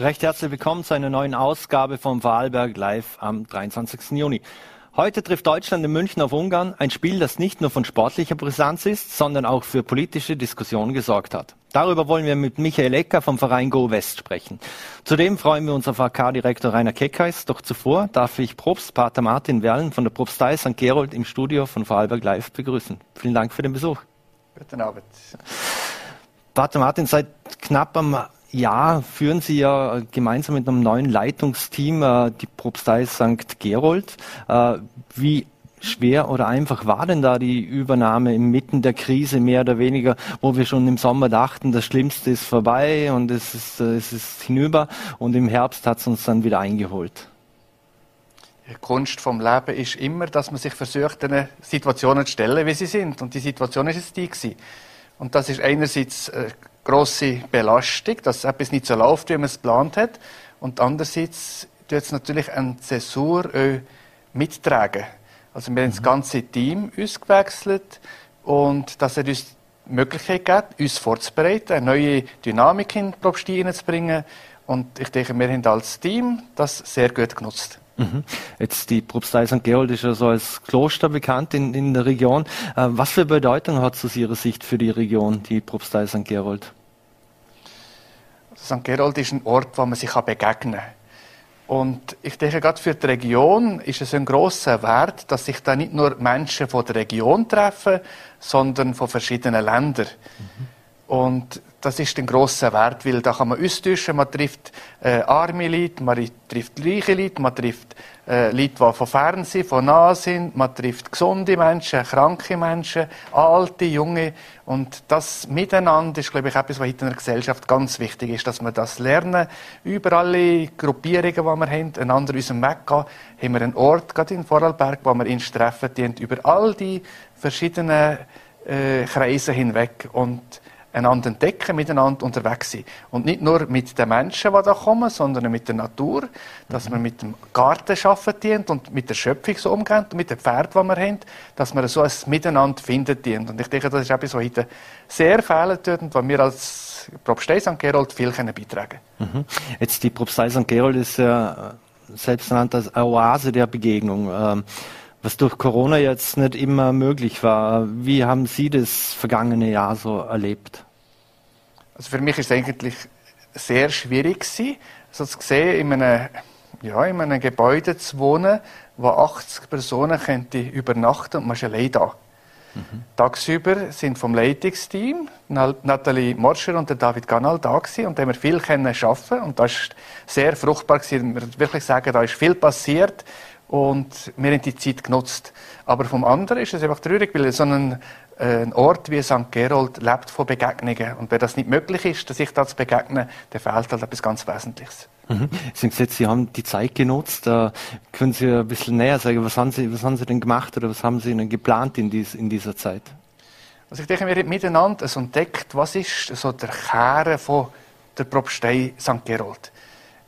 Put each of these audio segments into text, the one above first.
Recht herzlich willkommen zu einer neuen Ausgabe vom Wahlberg Live am 23. Juni. Heute trifft Deutschland in München auf Ungarn, ein Spiel, das nicht nur von sportlicher Brisanz ist, sondern auch für politische Diskussionen gesorgt hat. Darüber wollen wir mit Michael Ecker vom Verein Go West sprechen. Zudem freuen wir uns auf AK-Direktor Rainer Keckheis. Doch zuvor darf ich Probst Pater Martin Werlen von der Propstei St. Gerold im Studio von Vorarlberg Live begrüßen. Vielen Dank für den Besuch. Guten Abend. Pater Martin, seit knapp am ja, führen Sie ja gemeinsam mit einem neuen Leitungsteam äh, die Propstei St. Gerold. Äh, wie schwer oder einfach war denn da die Übernahme inmitten der Krise mehr oder weniger, wo wir schon im Sommer dachten, das Schlimmste ist vorbei und es ist, äh, es ist hinüber und im Herbst hat es uns dann wieder eingeholt? Die Kunst vom Leben ist immer, dass man sich versucht, den Situationen zu stellen, wie sie sind. Und die Situation ist es die gewesen. Und das ist einerseits grosse Belastung, dass etwas nicht so läuft, wie man es geplant hat. Und andererseits tut es natürlich eine Zäsur mittragen. Also wir haben das mhm. ganze Team ausgewechselt und dass er uns die Möglichkeit gibt, uns vorzubereiten, eine neue Dynamik in die Propstie reinzubringen. Und ich denke, wir haben als Team das sehr gut genutzt. Mhm. Jetzt die Propstei St. Gerold ist ja so als Kloster bekannt in, in der Region. Äh, was für Bedeutung hat es aus Ihrer Sicht für die Region, die Propstei St. Gerold? St. Gerold ist ein Ort, wo man sich begegnen kann. Und ich denke, gerade für die Region ist es ein großer Wert, dass sich da nicht nur Menschen von der Region treffen, sondern von verschiedenen Ländern. Mhm. Und das ist ein grosser Wert, weil da kann man austauschen, man trifft äh, arme Leute, man trifft reiche Leute, man trifft äh, Leute, die von fern sind, von nah sind, man trifft gesunde Menschen, kranke Menschen, alte, junge. Und das Miteinander ist, glaube ich, etwas, was in der Gesellschaft ganz wichtig ist, dass wir das lernen. Über alle Gruppierungen, die wir haben, einander unserem Weg gehen, haben wir einen Ort, gerade in Vorarlberg, wo wir uns treffen, die über all die verschiedenen äh, Kreise hinweg. Und einander entdecken, miteinander unterwegs sind. Und nicht nur mit den Menschen, die da kommen, sondern mit der Natur, dass mhm. man mit dem Garten arbeiten und mit der Schöpfung so umgehen, und mit den Pferden, die wir haben, dass man so ein Miteinander findet dient. Und ich denke, das ist etwas, was heute sehr fehlen tut und was wir als Propstei St. Gerold viel können beitragen mhm. Jetzt die Propstei St. Gerold ist ja selbst ernannt als Oase der Begegnung. Ähm, was durch Corona jetzt nicht immer möglich war. Wie haben Sie das vergangene Jahr so erlebt? Also für mich ist es eigentlich sehr schwierig gewesen, also zu sehen, in einem, ja, in einem Gebäude zu wohnen, wo 80 Personen könnte übernachten und man ist allein da. Mhm. Tagsüber sind vom Leitungsteam Nathalie Morscher und der David Ganal da gewesen und da haben wir viel können arbeiten und das ist sehr fruchtbar gewesen. Wir wirklich sagen, da ist viel passiert und wir haben die Zeit genutzt. Aber vom anderen ist es einfach traurig, weil so ein, äh, ein Ort wie St. Gerold lebt von Begegnungen. Und wenn das nicht möglich ist, dass sich da zu begegnen, dann fehlt halt etwas ganz Wesentliches. Mhm. Sie haben gesagt, Sie haben die Zeit genutzt. Äh, können Sie ein bisschen näher sagen, was haben Sie, was haben Sie denn gemacht oder was haben Sie denn geplant in, dies, in dieser Zeit? Also ich denke, wir haben miteinander entdeckt, was ist so der Kern von der Propstei St. Gerold.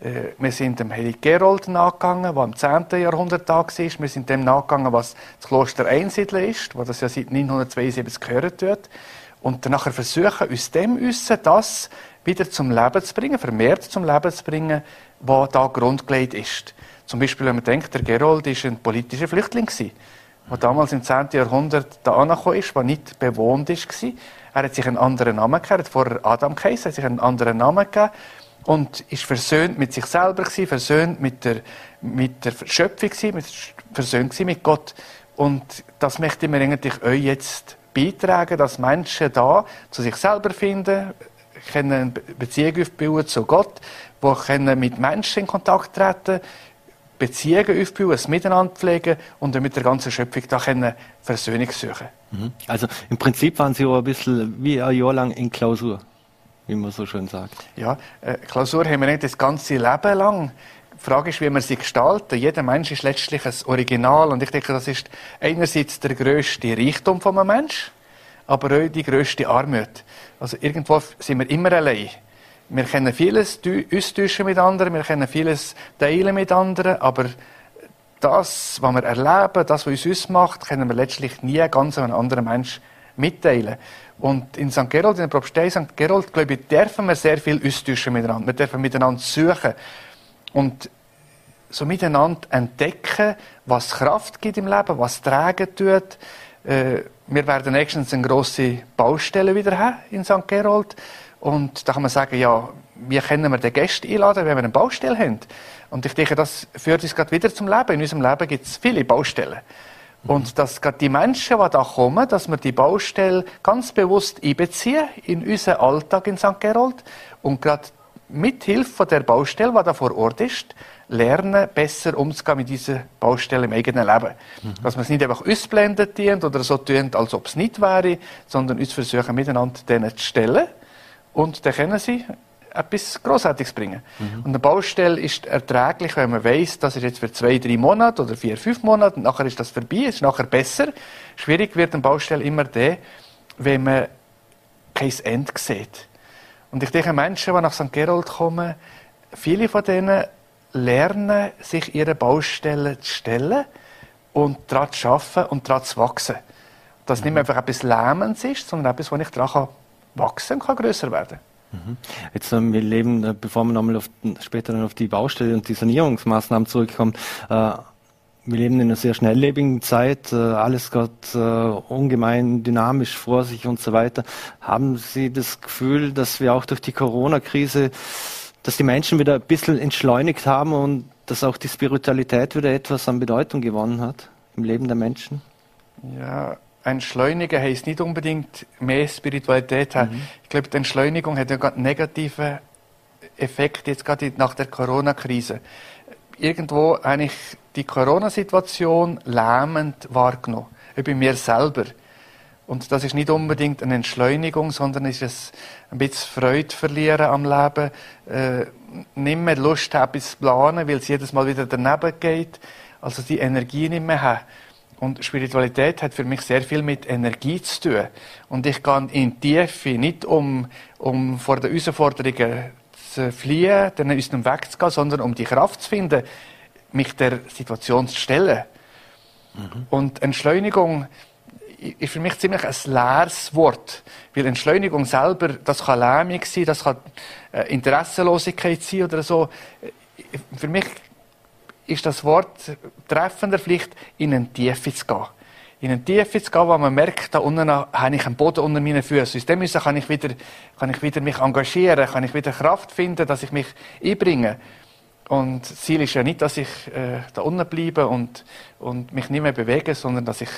Äh, wir sind dem Heilig Gerold nachgegangen, der im 10. Jahrhundert da war. Wir sind dem nachgegangen, was das Kloster Einsiedeln ist, wo das ja seit 972 gehört wird. Und dann versuchen, uns dem Wissen das wieder zum Leben zu bringen, vermehrt zum Leben zu bringen, was da grundgelegt ist. Zum Beispiel, wenn man denkt, der Gerold war ein politischer Flüchtling der damals im 10. Jahrhundert da angekommen ist, der nicht bewohnt war. Er hat sich einen anderen Namen gegeben, er hat vorher Adam geheißen, hat sich einen anderen Namen gegeben und ist versöhnt mit sich selber gewesen, versöhnt mit der, mit der Schöpfung mit, versöhnt mit Gott. Und das möchte mir eigentlich euch jetzt beitragen, dass Menschen da zu sich selber finden, können eine Beziehung aufbauen zu Gott, wo können mit Menschen in Kontakt treten, Beziehungen aufbauen, ein Miteinander pflegen und mit der ganzen Schöpfung da können Versöhnung suchen. Mhm. Also im Prinzip waren Sie auch ein bisschen wie ein Jahr lang in Klausur wie man so schön sagt. Ja, äh, Klausur haben wir nicht das ganze Leben lang. Die Frage ist, wie wir sie gestalten. Jeder Mensch ist letztlich ein Original und ich denke, das ist einerseits der größte Reichtum von einem Menschen, aber auch die größte Armut. Also irgendwo sind wir immer allein. Wir können vieles austauschen mit anderen, wir können vieles teilen mit anderen, aber das, was wir erleben, das, was uns ausmacht, können wir letztlich nie ganz einem anderen Menschen mitteilen. Und in St. Gerold, in der Propstei St. Gerold, glaube ich, dürfen wir sehr viel austauschen miteinander. Wir dürfen miteinander suchen. Und so miteinander entdecken, was Kraft gibt im Leben, was tragen tut. Äh, wir werden nächstens eine grosse Baustelle wieder haben in St. Gerold. Und da kann man sagen, ja, wie können wir den Gäste einladen, wenn wir eine Baustelle haben? Und ich denke, das führt uns gerade wieder zum Leben. In unserem Leben gibt es viele Baustellen. Und dass gerade die Menschen, die da kommen, dass wir die Baustelle ganz bewusst einbeziehen in unseren Alltag in St. Gerold und gerade mit Hilfe der Baustelle, die da vor Ort ist, lernen, besser umzugehen mit dieser Baustelle im eigenen Leben. Mhm. Dass wir es nicht einfach dient oder so tun, als ob es nicht wäre, sondern uns versuchen, miteinander denen zu stellen. Und dann können sie etwas Grossartiges bringen. Mhm. Und eine Baustelle ist erträglich, wenn man weiß, das ist jetzt für zwei, drei Monate oder vier, fünf Monate und nachher ist das vorbei, ist nachher besser. Schwierig wird eine Baustelle immer der, wenn man kein Ende sieht. Und ich denke, Menschen, die nach St. Gerold kommen, viele von denen lernen, sich ihre Baustellen zu stellen und daran zu arbeiten und daran zu wachsen. Dass mhm. nicht mehr einfach etwas Lähmendes ist, sondern etwas, wo ich daran wachsen und größer werden mhm. Jetzt, ähm, wir leben, äh, bevor wir nochmal auf, später dann auf die Baustelle und die Sanierungsmaßnahmen zurückkommen, äh, wir leben in einer sehr schnelllebigen Zeit, äh, alles geht äh, ungemein dynamisch vor sich und so weiter. Haben Sie das Gefühl, dass wir auch durch die Corona-Krise, dass die Menschen wieder ein bisschen entschleunigt haben und dass auch die Spiritualität wieder etwas an Bedeutung gewonnen hat im Leben der Menschen? Ja, Entschleunigen heißt nicht unbedingt mehr Spiritualität haben. Mhm. Ich glaube, die Entschleunigung hat ja gerade negative Effekte jetzt gerade nach der Corona-Krise. Irgendwo eigentlich die Corona-Situation lähmend wahrgenommen. Bei mir selber. Und das ist nicht unbedingt eine Entschleunigung, sondern ist es ein bisschen Freude verlieren am Leben, äh, nicht mehr Lust haben, etwas zu planen, weil es jedes Mal wieder daneben geht, also die Energie nicht mehr haben. Und Spiritualität hat für mich sehr viel mit Energie zu tun. Und ich gehe in die Tiefe nicht um, um vor den Herausforderungen zu fliehen, dann aus dem Weg zu gehen, sondern um die Kraft zu finden, mich der Situation zu stellen. Mhm. Und Entschleunigung ist für mich ziemlich ein leeres Wort. Weil Entschleunigung selber, das kann Lähmung sein, das kann äh, Interessenlosigkeit sein oder so. Für mich ist das Wort treffender vielleicht in eine Tiefe zu gehen. In eine Tiefe zu gehen, wo man merkt, da unten habe ich einen Boden unter meinen Füßen. Aus dem kann ich wieder, kann ich wieder mich engagieren, kann ich wieder Kraft finden, dass ich mich einbringe. Und das Ziel ist ja nicht, dass ich äh, da unten bleibe und, und mich nicht mehr bewege, sondern dass ich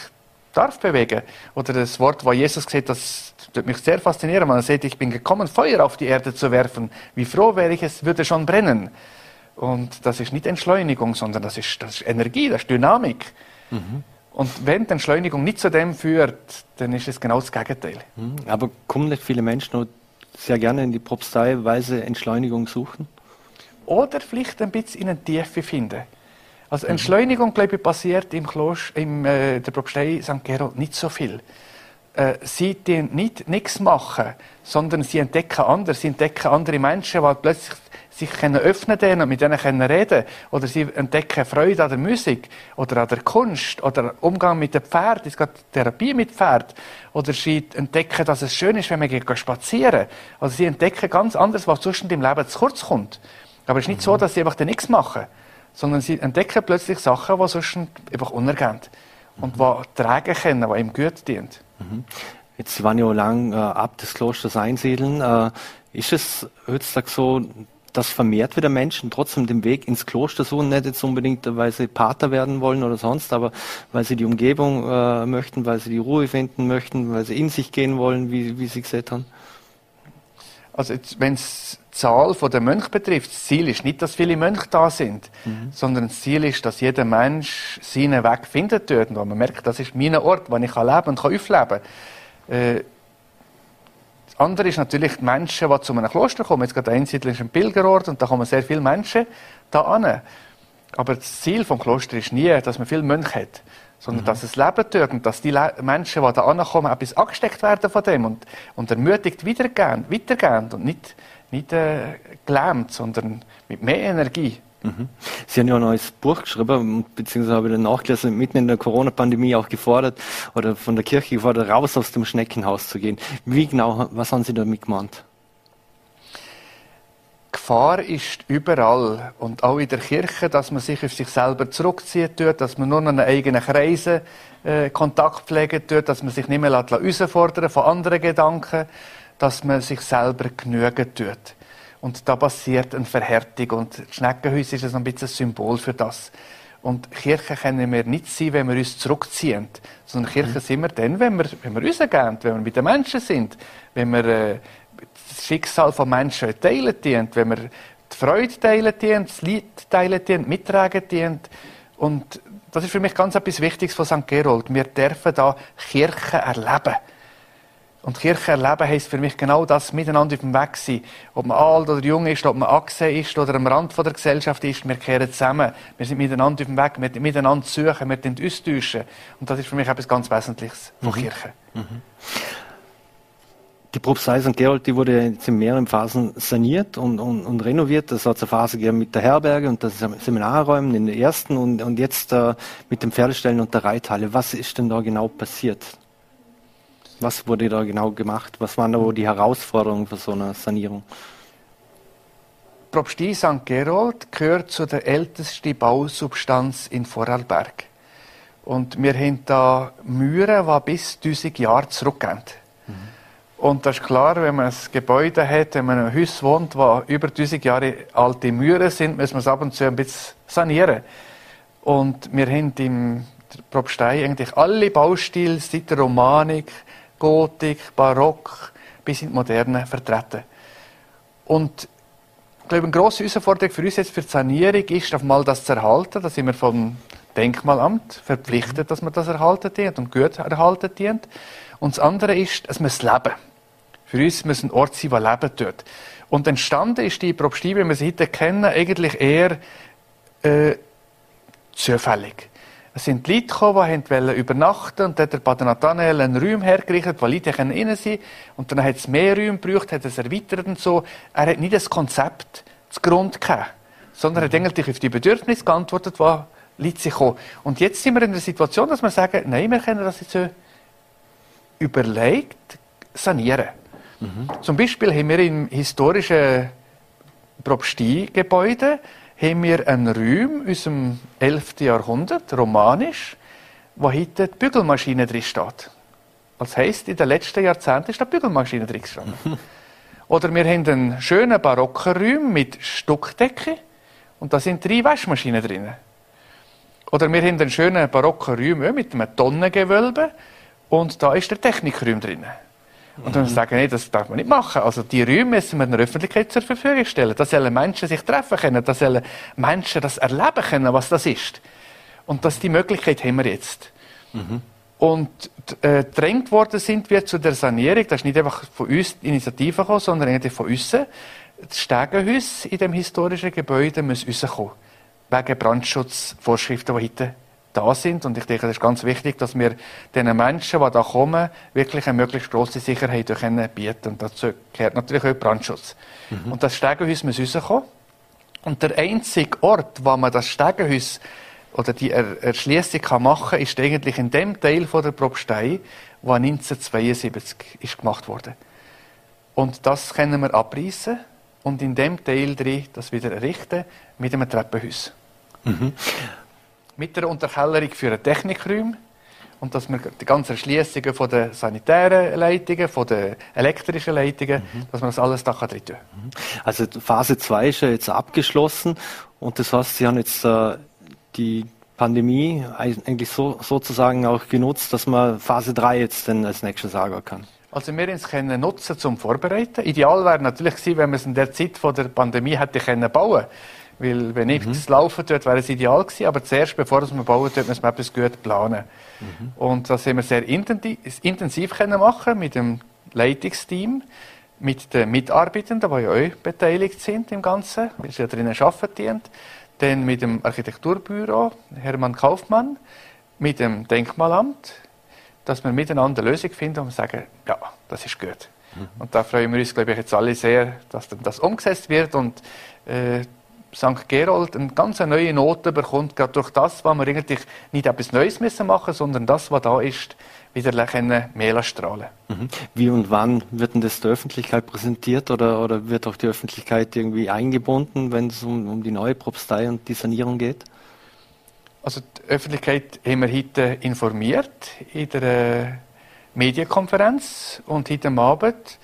darf bewegen. Oder das Wort, wo Jesus gesagt das tut mich sehr faszinieren. Man sagt, ich bin gekommen, Feuer auf die Erde zu werfen. Wie froh wäre ich, es würde schon brennen. Und das ist nicht Entschleunigung, sondern das ist, das ist Energie, das ist Dynamik. Mhm. Und wenn die Entschleunigung nicht zu dem führt, dann ist es genau das Gegenteil. Mhm. Aber kommen nicht viele Menschen noch sehr gerne in die Propstei, weil sie Entschleunigung suchen? Oder vielleicht ein bisschen in eine Tiefe finden. Also Entschleunigung, glaube ich, passiert im Kloster, in äh, der Propstei St. Gerold nicht so viel. Äh, sie nicht nichts machen, sondern sie entdecken andere. Sie entdecken andere Menschen, die plötzlich sich können öffnen können und mit denen können reden Oder sie entdecken Freude an der Musik oder an der Kunst oder Umgang mit dem Pferd. Es geht Therapie mit Pferd. Oder sie entdecken, dass es schön ist, wenn man geht spazieren. Also sie entdecken ganz anderes, was zwischen dem Leben zu kurz kommt. Aber es ist nicht mhm. so, dass sie einfach nichts machen, sondern sie entdecken plötzlich Sachen, die sonst einfach untergehen. Und die tragen können, die ihm gut dient. Mhm. Jetzt, waren ja lang äh, ab des Klosters einsiedeln. Äh, ist es heutzutage so, dass vermehrt wieder Menschen trotzdem den Weg ins Kloster suchen, nicht jetzt unbedingt, weil sie Pater werden wollen oder sonst, aber weil sie die Umgebung äh, möchten, weil sie die Ruhe finden möchten, weil sie in sich gehen wollen, wie, wie Sie gesagt haben? Also wenn es die Zahl der Mönche betrifft, das Ziel ist nicht, dass viele Mönche da sind, mhm. sondern das Ziel ist, dass jeder Mensch seinen Weg findet dort, wo man merkt, das ist mein Ort, wo ich leben und kann aufleben kann. Äh, das andere ist natürlich die Menschen, die zu einem Kloster kommen. Jetzt gerade Einsiedler ist ein Pilgerort und da kommen sehr viele Menschen da an. Aber das Ziel vom Kloster ist nie, dass man viele Mönche hat, sondern mhm. dass es Leben tut und dass die Le Menschen, die da ankommen, etwas angesteckt werden von dem und, und ermutigt weitergehen, weitergehen und nicht, nicht äh, gelähmt, sondern mit mehr Energie. Mhm. Sie haben ja ein neues Buch geschrieben, beziehungsweise habe ich dann nachgelesen, mitten in der Corona-Pandemie auch gefordert oder von der Kirche gefordert, raus aus dem Schneckenhaus zu gehen. Wie genau, was haben Sie damit gemeint? Gefahr ist überall und auch in der Kirche, dass man sich auf sich selber zurückzieht, tut, dass man nur noch einen eigenen Kreisen äh, Kontakt pflegen tut, dass man sich nicht mehr herausfordern von anderen Gedanken, dass man sich selber genügen tut. Und da passiert eine Verhärtung. Und Schneckenhaus ist ein bisschen ein Symbol für das. Und Kirche können wir nicht sein, wenn wir uns zurückziehen. Sondern Kirche mhm. sind wir dann, wenn wir, wenn wir rausgehen, wenn wir mit den Menschen sind, wenn wir äh, das Schicksal von Menschen teilen dient, wenn wir die Freude teilen dient, das Leid teilen dient, mittragen dient. Und das ist für mich ganz etwas Wichtiges von St. Gerold. Wir dürfen da Kirche erleben. Und Kirche erleben heisst für mich genau das, miteinander auf dem Weg sein. Ob man alt oder jung ist, ob man angesehen ist oder am Rand der Gesellschaft ist, wir kehren zusammen. Wir sind miteinander auf dem Weg, wir miteinander suchen, wir austauschen. Und das ist für mich etwas ganz Wesentliches von mhm. Kirche. Mhm. Die Propstei St. Gerold, die wurde jetzt in mehreren Phasen saniert und, und, und renoviert. Das hat es eine Phase gegeben mit der Herberge und das Seminarräumen in den ersten und, und jetzt äh, mit dem Pferdestellen und der Reithalle. Was ist denn da genau passiert? Was wurde da genau gemacht? Was waren da die Herausforderungen für so eine Sanierung? Propstie St. Gerold gehört zu der ältesten Bausubstanz in Vorarlberg. Und wir haben da Mühren, die bis 1000 Jahre zurückgehen. Mhm. Und das ist klar, wenn man ein Gebäude hat, wenn man in einem Haus wohnt, wo über 1000 Jahre alte Mühren sind, müssen wir es ab und zu ein bisschen sanieren. Und wir haben im Propstei eigentlich alle Baustile seit der Romanik, Gotik, Barock bis in die Moderne vertreten. Und ich glaube, eine grosse Herausforderung für uns jetzt für die Sanierung ist, auf mal das zu erhalten. Da sind wir vom Denkmalamt verpflichtet, dass man das erhalten dient und gut erhalten dient. Und das andere ist, es muss leben. Für uns muss ein Ort sein, der leben tut. Und entstanden ist die Propstie, wie wir sie heute kennen, eigentlich eher äh, zufällig. Es sind Leute gekommen, die wollten übernachten und dann hat der Pater Nathanael einen Raum hergerichtet, wo Leute rein können sind. Und dann hat es mehr Räume gebraucht, hat es erweitert und so. Er hat nicht das Konzept zu Grund gehabt, sondern er hat eigentlich auf die Bedürfnisse geantwortet, die Leute sich kommen. Und jetzt sind wir in der Situation, dass wir sagen, nein, wir können das jetzt so überlegt sanieren. Mhm. Zum Beispiel haben wir im historischen Propstiegebäude haben wir einen Raum aus dem 11. Jahrhundert, romanisch, wo heute die Bügelmaschine drin steht. Das heisst, in den letzten Jahrzehnten ist da Bügelmaschine drin gestanden. Oder wir haben einen schönen barocken Raum mit Stuckdecke und da sind drei Waschmaschinen drin. Oder wir haben einen schönen barocken Raum mit einem Tonnengewölbe und da ist der Technikraum drin. Und dann sagen, nee, das darf man nicht machen. Also die Räume müssen wir der Öffentlichkeit zur Verfügung stellen. Da sollen Menschen sich treffen können, da sollen Menschen das erleben können, was das ist. Und das die Möglichkeit haben wir jetzt. Mhm. Und äh, drängt worden sind wir zu der Sanierung, das ist nicht einfach von uns die Initiative gekommen, sondern eigentlich von uns. Das Stegenhaus in dem historischen Gebäude muss rauskommen. Wegen Brandschutzvorschriften, die heute da sind. Und ich denke, das ist ganz wichtig, dass wir den Menschen, die da kommen, wirklich eine möglichst grosse Sicherheit können bieten Und dazu gehört natürlich auch Brandschutz. Mhm. Und das Stegenhaus muss rauskommen. Und der einzige Ort, wo man das Stegenhaus oder die er Erschließung machen kann, ist eigentlich in dem Teil von der Propstei, wo 1972 ist gemacht wurde. Und das können wir abreißen und in dem Teil drin das wieder errichten mit einem Treppenhaus. Mhm mit der Unterkellerung für einen Technikraum und dass wir die ganzen Erschliessungen von den sanitären Leitungen, von den elektrischen Leitungen, mhm. dass man das alles da drin tun kann. Mhm. Also Phase 2 ist ja jetzt abgeschlossen und das heißt, Sie haben jetzt äh, die Pandemie eigentlich so, sozusagen auch genutzt, dass man Phase 3 jetzt dann als nächstes sagen kann. Also wir uns können nutzen zum Vorbereiten. Ideal wäre natürlich gewesen, wenn wir es in der Zeit von der Pandemie hätte können bauen weil wenn nichts mhm. laufen tut, wäre es ideal gewesen. Aber zuerst, bevor wir bauen, tut, müssen wir etwas gut planen. Mhm. Und das haben wir sehr intensiv, intensiv können machen mit dem Leitungsteam, mit den Mitarbeitenden, die ja auch beteiligt sind im Ganzen, weil sie ja drinnen arbeiten. Dann mit dem Architekturbüro Hermann Kaufmann, mit dem Denkmalamt, dass wir miteinander eine Lösung finden und sagen, ja, das ist gut. Mhm. Und da freuen wir uns, glaube ich, jetzt alle sehr, dass das umgesetzt wird und äh, St. Gerold eine ganz neue Note bekommt, gerade durch das, was wir eigentlich nicht etwas Neues müssen machen, sondern das, was da ist, wieder können mehr strahlen. Mhm. Wie und wann wird denn das der Öffentlichkeit präsentiert oder, oder wird auch die Öffentlichkeit irgendwie eingebunden, wenn es um, um die neue Propstei und die Sanierung geht? Also die Öffentlichkeit haben wir heute informiert in der Medienkonferenz und heute Abend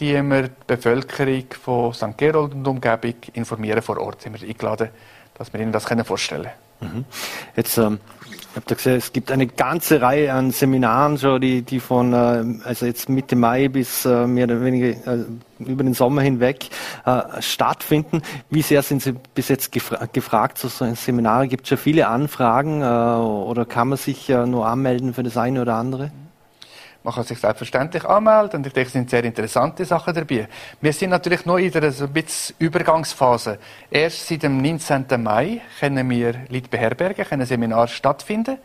die wir die Bevölkerung von St. Gerold und Umgebung informieren vor Ort. Sind wir eingeladen, dass wir ihnen das vorstellen können. Mhm. Jetzt ähm, habe da gesehen, es gibt eine ganze Reihe an Seminaren schon, die, die von äh, also jetzt Mitte Mai bis äh, mehr oder weniger äh, über den Sommer hinweg äh, stattfinden. Wie sehr sind Sie bis jetzt gefra gefragt zu so Seminare? Gibt es schon viele Anfragen äh, oder kann man sich nur anmelden für das eine oder andere? Man kann sich selbstverständlich anmelden und ich denke, es sind sehr interessante Sachen dabei. Wir sind natürlich noch in einer so ein bisschen Übergangsphase. Erst seit dem 19. Mai können wir Leute beherbergen, können Seminare stattfinden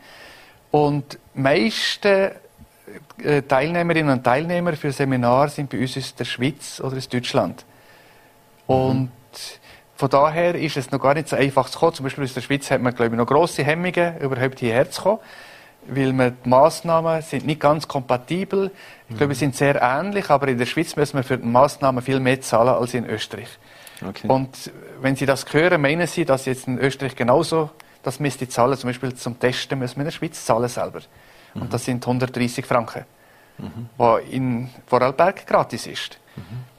und die meisten äh, Teilnehmerinnen und Teilnehmer für Seminare sind bei uns aus der Schweiz oder aus Deutschland. Mhm. Und von daher ist es noch gar nicht so einfach zu kommen. Zum Beispiel aus der Schweiz hat man, glaube ich, noch grosse Hemmungen, überhaupt hierher zu kommen weil wir die Massnahmen sind nicht ganz kompatibel. Ich glaube, sie sind sehr ähnlich, aber in der Schweiz müssen wir für die Massnahmen viel mehr zahlen als in Österreich. Okay. Und wenn Sie das hören, meinen Sie, dass jetzt in Österreich genauso das müsste zahlen, zum Beispiel zum Testen müssen wir in der Schweiz zahlen selber. Mhm. Und das sind 130 Franken, mhm. was in Vorarlberg gratis ist. Mhm.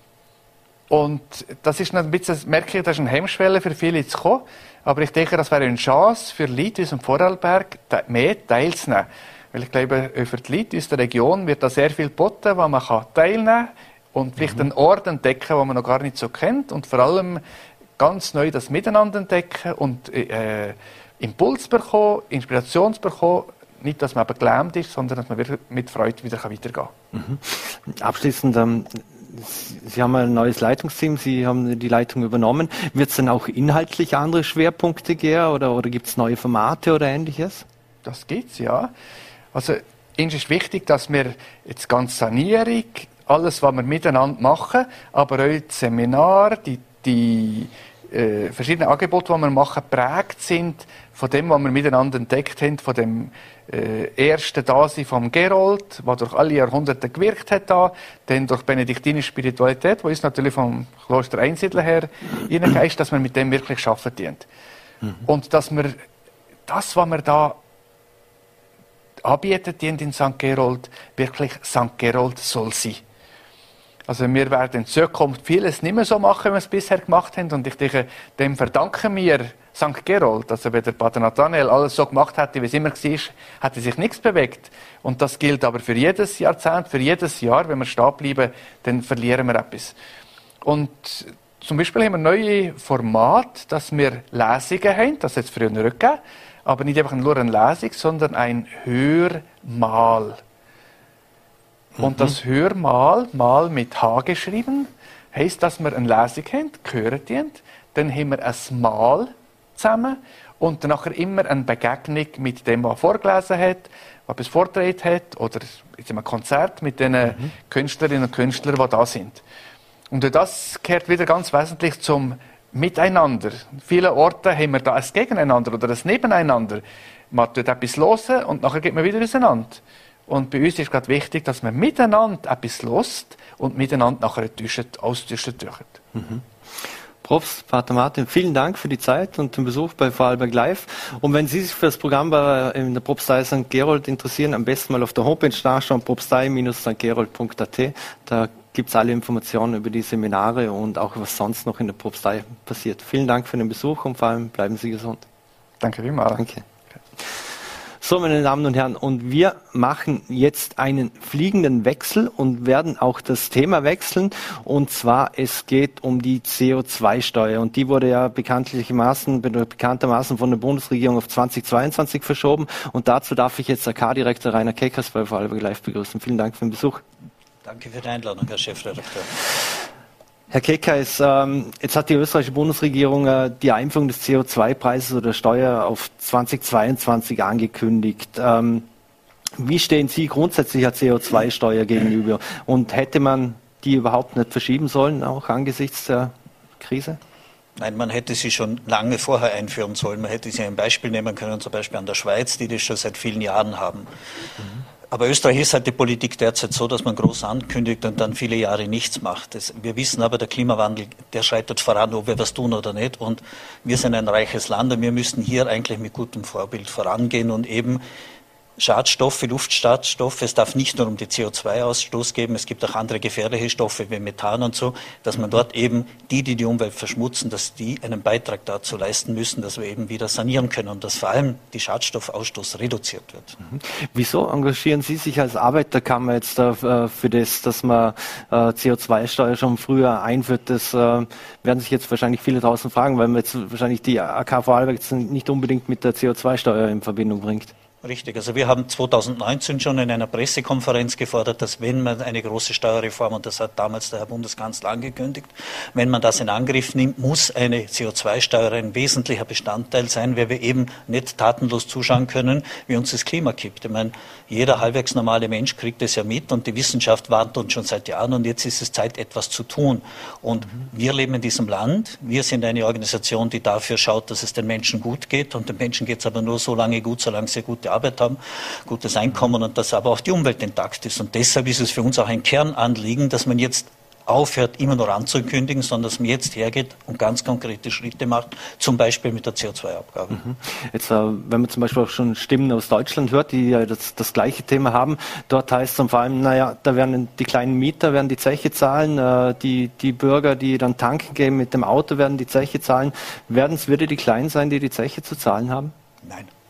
Und das ist ein bisschen, merke ich, das ist eine Hemmschwelle für viele zu kommen. Aber ich denke, das wäre eine Chance für Leute aus dem Vorarlberg, mehr teilzunehmen. Weil ich glaube, für die Leute aus der Region wird da sehr viel geboten, wo man teilnehmen kann und vielleicht mhm. einen Ort entdecken, den man noch gar nicht so kennt und vor allem ganz neu das Miteinander entdecken und äh, Impuls bekommen, Inspiration bekommen, nicht, dass man aber gelähmt ist, sondern dass man wirklich mit Freude wieder weitergehen kann. Mhm. Abschließend, ähm, Sie haben ein neues Leitungsteam, Sie haben die Leitung übernommen. Wird es dann auch inhaltlich andere Schwerpunkte geben oder, oder gibt es neue Formate oder ähnliches? Das geht's, ja. Also, uns ist wichtig, dass wir jetzt ganz Sanierung, alles, was wir miteinander machen, aber auch die Seminare, die, die äh, verschiedenen Angebote, die wir machen, prägt sind von dem, was wir miteinander entdeckt haben, von dem äh, ersten Dasein vom Gerold, was durch alle Jahrhunderte gewirkt hat, da, dann durch benediktinische Spiritualität, wo uns natürlich vom Kloster Einsiedler her ist, dass wir mit dem wirklich arbeiten dient. Mhm. Und dass wir das, was wir da anbieten dient in St. Gerold, wirklich St. Gerold soll sein. Also wir werden in Zukunft vieles nicht mehr so machen, wie wir es bisher gemacht haben. Und ich denke, dem verdanken wir St. Gerold. Also wenn der Pater Nathanael alles so gemacht hätte, wie es immer war, hätte sich nichts bewegt. Und das gilt aber für jedes Jahrzehnt, für jedes Jahr. Wenn wir stehen bleiben, dann verlieren wir etwas. Und zum Beispiel haben wir neue Formate, dass wir Lesungen haben. Das es früher nicht gegeben. Aber nicht einfach nur eine Lesung, sondern ein Hörmal. Und mhm. das Hörmal, mal mit H geschrieben, heisst, dass wir eine Lesung haben, gehört dient, dann haben wir ein Mal zusammen und nachher immer eine Begegnung mit dem, was er vorgelesen hat, was etwas vorgetragen hat oder jetzt ein Konzert mit den mhm. Künstlerinnen und Künstlern, die da sind. Und das gehört wieder ganz wesentlich zum Miteinander. Viele Orte haben wir da ein Gegeneinander oder ein Nebeneinander. Man tut etwas hören und nachher geht man wieder auseinander. Und bei uns ist gerade wichtig, dass man miteinander etwas lost und miteinander nachher austauschen dürfen. Mhm. Profs, Pater Martin, vielen Dank für die Zeit und den Besuch bei Vorarlberg Live. Und wenn Sie sich für das Programm in der Propstei St. Gerold interessieren, am besten mal auf der Homepage nachschauen, propstei-stgerold.at. Da gibt es alle Informationen über die Seminare und auch was sonst noch in der Propstei passiert. Vielen Dank für den Besuch und vor allem bleiben Sie gesund. Danke vielmals. Danke. So, meine Damen und Herren, und wir machen jetzt einen fliegenden Wechsel und werden auch das Thema wechseln. Und zwar, es geht um die CO2-Steuer. Und die wurde ja bekanntlichermaßen, bekanntermaßen von der Bundesregierung auf 2022 verschoben. Und dazu darf ich jetzt AK-Direktor Rainer Keckers bei Vorarlberg Live begrüßen. Vielen Dank für den Besuch. Danke für die Einladung, Herr Chefredakteur. Herr Keckheis, ähm, jetzt hat die österreichische Bundesregierung äh, die Einführung des CO2-Preises oder Steuer auf 2022 angekündigt. Ähm, wie stehen Sie grundsätzlich der CO2-Steuer gegenüber? Und hätte man die überhaupt nicht verschieben sollen, auch angesichts der Krise? Nein, man hätte sie schon lange vorher einführen sollen. Man hätte sie ein Beispiel nehmen können, zum Beispiel an der Schweiz, die das schon seit vielen Jahren haben. Mhm. Aber Österreich ist halt die Politik derzeit so, dass man groß ankündigt und dann viele Jahre nichts macht. Das, wir wissen aber, der Klimawandel, der schreitet voran, ob wir was tun oder nicht. Und wir sind ein reiches Land und wir müssen hier eigentlich mit gutem Vorbild vorangehen und eben Schadstoffe, Luftschadstoffe. Es darf nicht nur um den CO2-Ausstoß geben, es gibt auch andere gefährliche Stoffe wie Methan und so, dass man dort eben die, die die Umwelt verschmutzen, dass die einen Beitrag dazu leisten müssen, dass wir eben wieder sanieren können und dass vor allem die Schadstoffausstoß reduziert wird. Mhm. Wieso engagieren Sie sich als Arbeiterkammer jetzt äh, für das, dass man äh, CO2-Steuer schon früher einführt? Das äh, werden sich jetzt wahrscheinlich viele draußen fragen, weil man jetzt wahrscheinlich die AK Vorarlberg nicht unbedingt mit der CO2-Steuer in Verbindung bringt. Richtig. Also wir haben 2019 schon in einer Pressekonferenz gefordert, dass wenn man eine große Steuerreform, und das hat damals der Herr Bundeskanzler angekündigt, wenn man das in Angriff nimmt, muss eine CO2-Steuer ein wesentlicher Bestandteil sein, weil wir eben nicht tatenlos zuschauen können, wie uns das Klima kippt. Ich meine, jeder halbwegs normale Mensch kriegt es ja mit und die Wissenschaft warnt uns schon seit Jahren und jetzt ist es Zeit, etwas zu tun. Und mhm. wir leben in diesem Land. Wir sind eine Organisation, die dafür schaut, dass es den Menschen gut geht und den Menschen geht es aber nur so lange gut, solange sie gute Arbeit haben, gutes Einkommen und dass aber auch die Umwelt intakt ist. Und deshalb ist es für uns auch ein Kernanliegen, dass man jetzt aufhört, immer nur anzukündigen, sondern dass man jetzt hergeht und ganz konkrete Schritte macht, zum Beispiel mit der CO2-Abgabe. Mhm. Jetzt, äh, wenn man zum Beispiel auch schon Stimmen aus Deutschland hört, die ja das, das gleiche Thema haben, dort heißt es vor allem, naja, da werden die kleinen Mieter werden die Zeche zahlen, äh, die, die Bürger, die dann tanken gehen mit dem Auto, werden die Zeche zahlen. Werden es wieder die Kleinen sein, die die Zeche zu zahlen haben?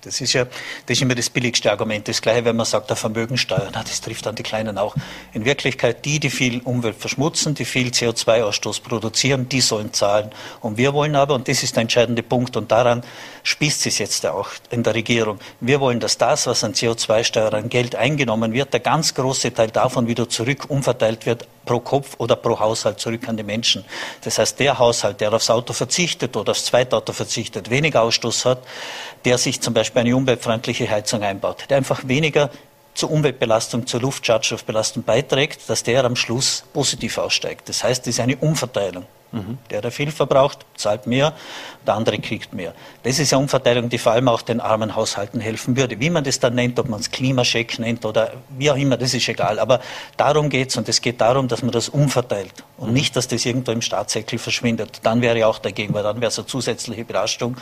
Das ist ja das ist immer das billigste Argument. Das gleiche, wenn man sagt, der Vermögensteuer, na, das trifft dann die Kleinen auch. In Wirklichkeit, die, die viel Umwelt verschmutzen, die viel CO2-Ausstoß produzieren, die sollen zahlen. Und wir wollen aber, und das ist der entscheidende Punkt, und daran spießt es jetzt auch in der Regierung, wir wollen, dass das, was an CO2-Steuer an Geld eingenommen wird, der ganz große Teil davon wieder zurück umverteilt wird pro Kopf oder pro Haushalt zurück an die Menschen. Das heißt, der Haushalt, der aufs Auto verzichtet oder aufs Zweitauto verzichtet, weniger Ausstoß hat, der sich zum Beispiel eine umweltfreundliche Heizung einbaut, der einfach weniger zur Umweltbelastung, zur Luftschadstoffbelastung beiträgt, dass der am Schluss positiv aussteigt. Das heißt, es ist eine Umverteilung. Mhm. Der, der viel verbraucht, zahlt mehr, der andere kriegt mehr. Das ist eine Umverteilung, die vor allem auch den armen Haushalten helfen würde. Wie man das dann nennt, ob man es Klimascheck nennt oder wie auch immer, das ist egal. Aber darum geht es und es geht darum, dass man das umverteilt und mhm. nicht, dass das irgendwo im Staatssäckel verschwindet. Dann wäre ich auch dagegen, weil dann wäre es eine zusätzliche Belastung,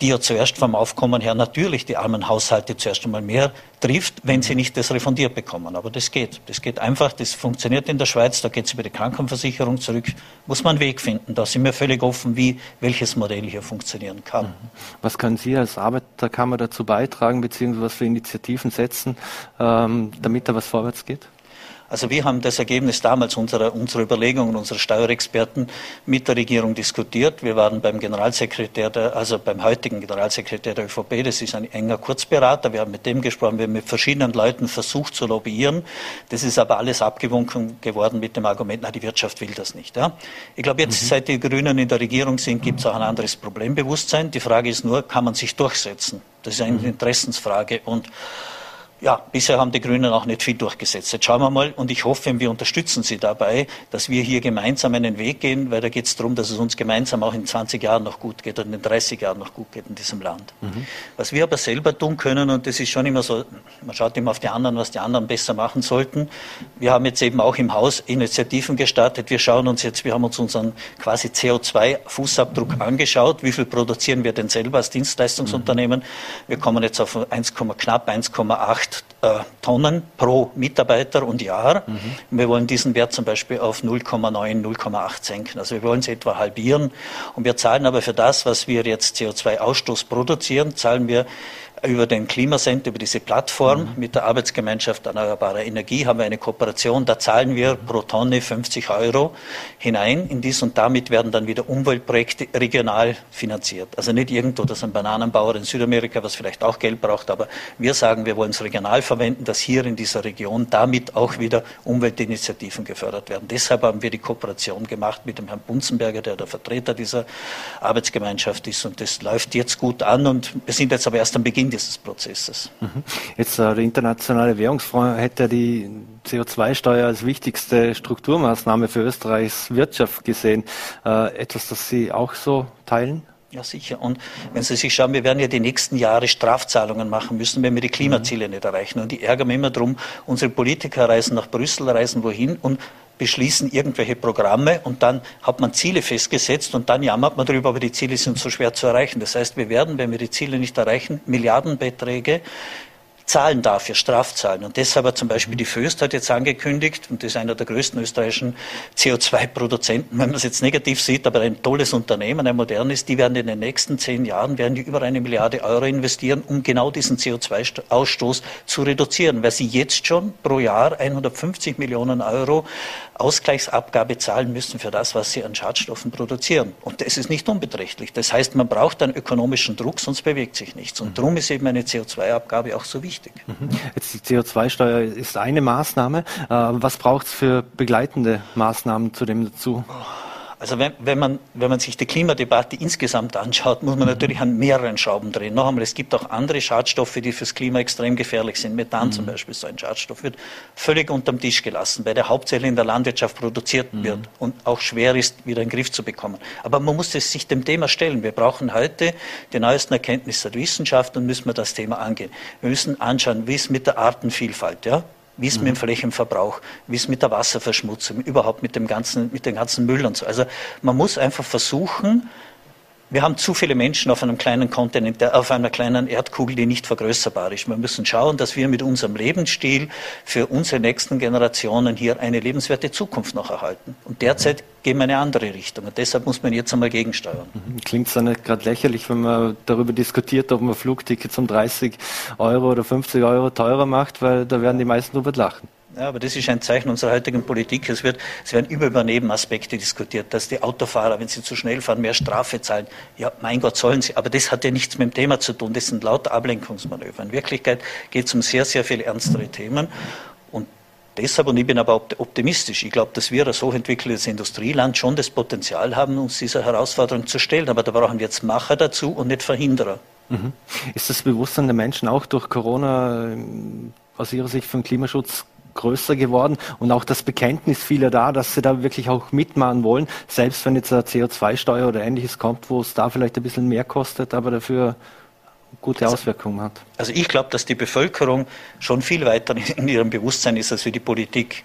die ja zuerst vom Aufkommen her natürlich die armen Haushalte zuerst einmal mehr trifft, wenn sie nicht das refundiert bekommen. Aber das geht. Das geht einfach, das funktioniert in der Schweiz, da geht es über die Krankenversicherung zurück, muss man einen Weg finden. Da sind wir völlig offen, wie welches Modell hier funktionieren kann. Mhm. Was können Sie als Arbeiterkammer dazu beitragen, beziehungsweise was für Initiativen setzen, ähm, damit da was vorwärts geht? Also wir haben das Ergebnis damals unserer, unserer Überlegungen, unserer Steuerexperten mit der Regierung diskutiert. Wir waren beim Generalsekretär, der, also beim heutigen Generalsekretär der ÖVP, das ist ein enger Kurzberater. Wir haben mit dem gesprochen, wir haben mit verschiedenen Leuten versucht zu lobbyieren. Das ist aber alles abgewunken geworden mit dem Argument, na, die Wirtschaft will das nicht. Ja? Ich glaube, jetzt, mhm. seit die Grünen in der Regierung sind, gibt es auch ein anderes Problembewusstsein. Die Frage ist nur, kann man sich durchsetzen? Das ist eine mhm. Interessensfrage. Und ja, bisher haben die Grünen auch nicht viel durchgesetzt. Jetzt schauen wir mal und ich hoffe, wir unterstützen Sie dabei, dass wir hier gemeinsam einen Weg gehen, weil da geht es darum, dass es uns gemeinsam auch in 20 Jahren noch gut geht und in 30 Jahren noch gut geht in diesem Land. Mhm. Was wir aber selber tun können, und das ist schon immer so, man schaut immer auf die anderen, was die anderen besser machen sollten. Wir haben jetzt eben auch im Haus Initiativen gestartet. Wir schauen uns jetzt, wir haben uns unseren quasi CO2-Fußabdruck angeschaut. Wie viel produzieren wir denn selber als Dienstleistungsunternehmen? Mhm. Wir kommen jetzt auf 1, knapp 1,8 äh, Tonnen pro Mitarbeiter und Jahr. Mhm. Wir wollen diesen Wert zum Beispiel auf 0,9, 0,8 senken. Also wir wollen es etwa halbieren. Und wir zahlen aber für das, was wir jetzt CO2-Ausstoß produzieren, zahlen wir über den Klimasend, über diese Plattform mhm. mit der Arbeitsgemeinschaft Erneuerbare Energie haben wir eine Kooperation. Da zahlen wir pro Tonne 50 Euro hinein in dies und damit werden dann wieder Umweltprojekte regional finanziert. Also nicht irgendwo, dass ein Bananenbauer in Südamerika, was vielleicht auch Geld braucht, aber wir sagen, wir wollen es regional verwenden, dass hier in dieser Region damit auch wieder Umweltinitiativen gefördert werden. Deshalb haben wir die Kooperation gemacht mit dem Herrn Bunzenberger, der der Vertreter dieser Arbeitsgemeinschaft ist und das läuft jetzt gut an und wir sind jetzt aber erst am Beginn Beginn dieses Prozesses. Mhm. Jetzt äh, der Internationale Währungsfonds hätte die CO2-Steuer als wichtigste Strukturmaßnahme für Österreichs Wirtschaft gesehen. Äh, etwas, das Sie auch so teilen? Ja, sicher. Und wenn Sie sich schauen, wir werden ja die nächsten Jahre Strafzahlungen machen müssen, wenn wir die Klimaziele nicht erreichen. Und ich ärgere mich immer darum, unsere Politiker reisen nach Brüssel, reisen wohin und beschließen irgendwelche Programme und dann hat man Ziele festgesetzt und dann jammert man darüber, aber die Ziele sind so schwer zu erreichen. Das heißt, wir werden, wenn wir die Ziele nicht erreichen, Milliardenbeträge zahlen dafür, Strafzahlen. Und deshalb hat zum Beispiel die Föst hat jetzt angekündigt, und das ist einer der größten österreichischen CO2-Produzenten, wenn man es jetzt negativ sieht, aber ein tolles Unternehmen, ein modernes, die werden in den nächsten zehn Jahren, werden die über eine Milliarde Euro investieren, um genau diesen CO2-Ausstoß zu reduzieren, weil sie jetzt schon pro Jahr 150 Millionen Euro Ausgleichsabgabe zahlen müssen für das, was sie an Schadstoffen produzieren. Und das ist nicht unbeträchtlich. Das heißt, man braucht einen ökonomischen Druck, sonst bewegt sich nichts. Und mhm. darum ist eben eine CO2-Abgabe auch so wichtig. Mhm. Jetzt die CO2-Steuer ist eine Maßnahme. Äh, was braucht es für begleitende Maßnahmen zu dem dazu? Also wenn, wenn, man, wenn man sich die Klimadebatte insgesamt anschaut, muss man natürlich an mehreren Schrauben drehen. Noch einmal, es gibt auch andere Schadstoffe, die fürs Klima extrem gefährlich sind. Methan mhm. zum Beispiel, so ein Schadstoff, wird völlig unterm Tisch gelassen, weil der hauptsächlich in der Landwirtschaft produziert mhm. wird und auch schwer ist, wieder in den Griff zu bekommen. Aber man muss sich dem Thema stellen. Wir brauchen heute die neuesten Erkenntnisse der Wissenschaft und müssen wir das Thema angehen. Wir müssen anschauen, wie es mit der Artenvielfalt, ja, wie ist mhm. mit dem Flächenverbrauch, wie ist mit der Wasserverschmutzung, überhaupt mit dem ganzen, mit dem ganzen Müll und so. Also man muss einfach versuchen, wir haben zu viele Menschen auf einem kleinen Kontinent, auf einer kleinen Erdkugel, die nicht vergrößerbar ist. Wir müssen schauen, dass wir mit unserem Lebensstil für unsere nächsten Generationen hier eine lebenswerte Zukunft noch erhalten. Und derzeit gehen wir in eine andere Richtung. Und deshalb muss man jetzt einmal gegensteuern. Mhm. Klingt es dann nicht gerade lächerlich, wenn man darüber diskutiert, ob man Flugtickets um 30 Euro oder 50 Euro teurer macht, weil da werden die meisten drüber lachen. Ja, aber das ist ein Zeichen unserer heutigen Politik. Es, wird, es werden immer über Nebenaspekte diskutiert, dass die Autofahrer, wenn sie zu schnell fahren, mehr Strafe zahlen. Ja, mein Gott, sollen sie. Aber das hat ja nichts mit dem Thema zu tun. Das sind lauter Ablenkungsmanöver. In Wirklichkeit geht es um sehr, sehr viel ernstere Themen. Und deshalb, und ich bin aber optimistisch, ich glaube, dass wir als hochentwickeltes Industrieland schon das Potenzial haben, uns dieser Herausforderung zu stellen. Aber da brauchen wir jetzt Macher dazu und nicht Verhinderer. Mhm. Ist das Bewusstsein der Menschen auch durch Corona ähm, aus Ihrer Sicht für den Klimaschutz größer geworden und auch das Bekenntnis vieler da, dass sie da wirklich auch mitmachen wollen, selbst wenn jetzt eine CO2-Steuer oder ähnliches kommt, wo es da vielleicht ein bisschen mehr kostet, aber dafür gute also, Auswirkungen hat. Also ich glaube, dass die Bevölkerung schon viel weiter in ihrem Bewusstsein ist als wie die Politik.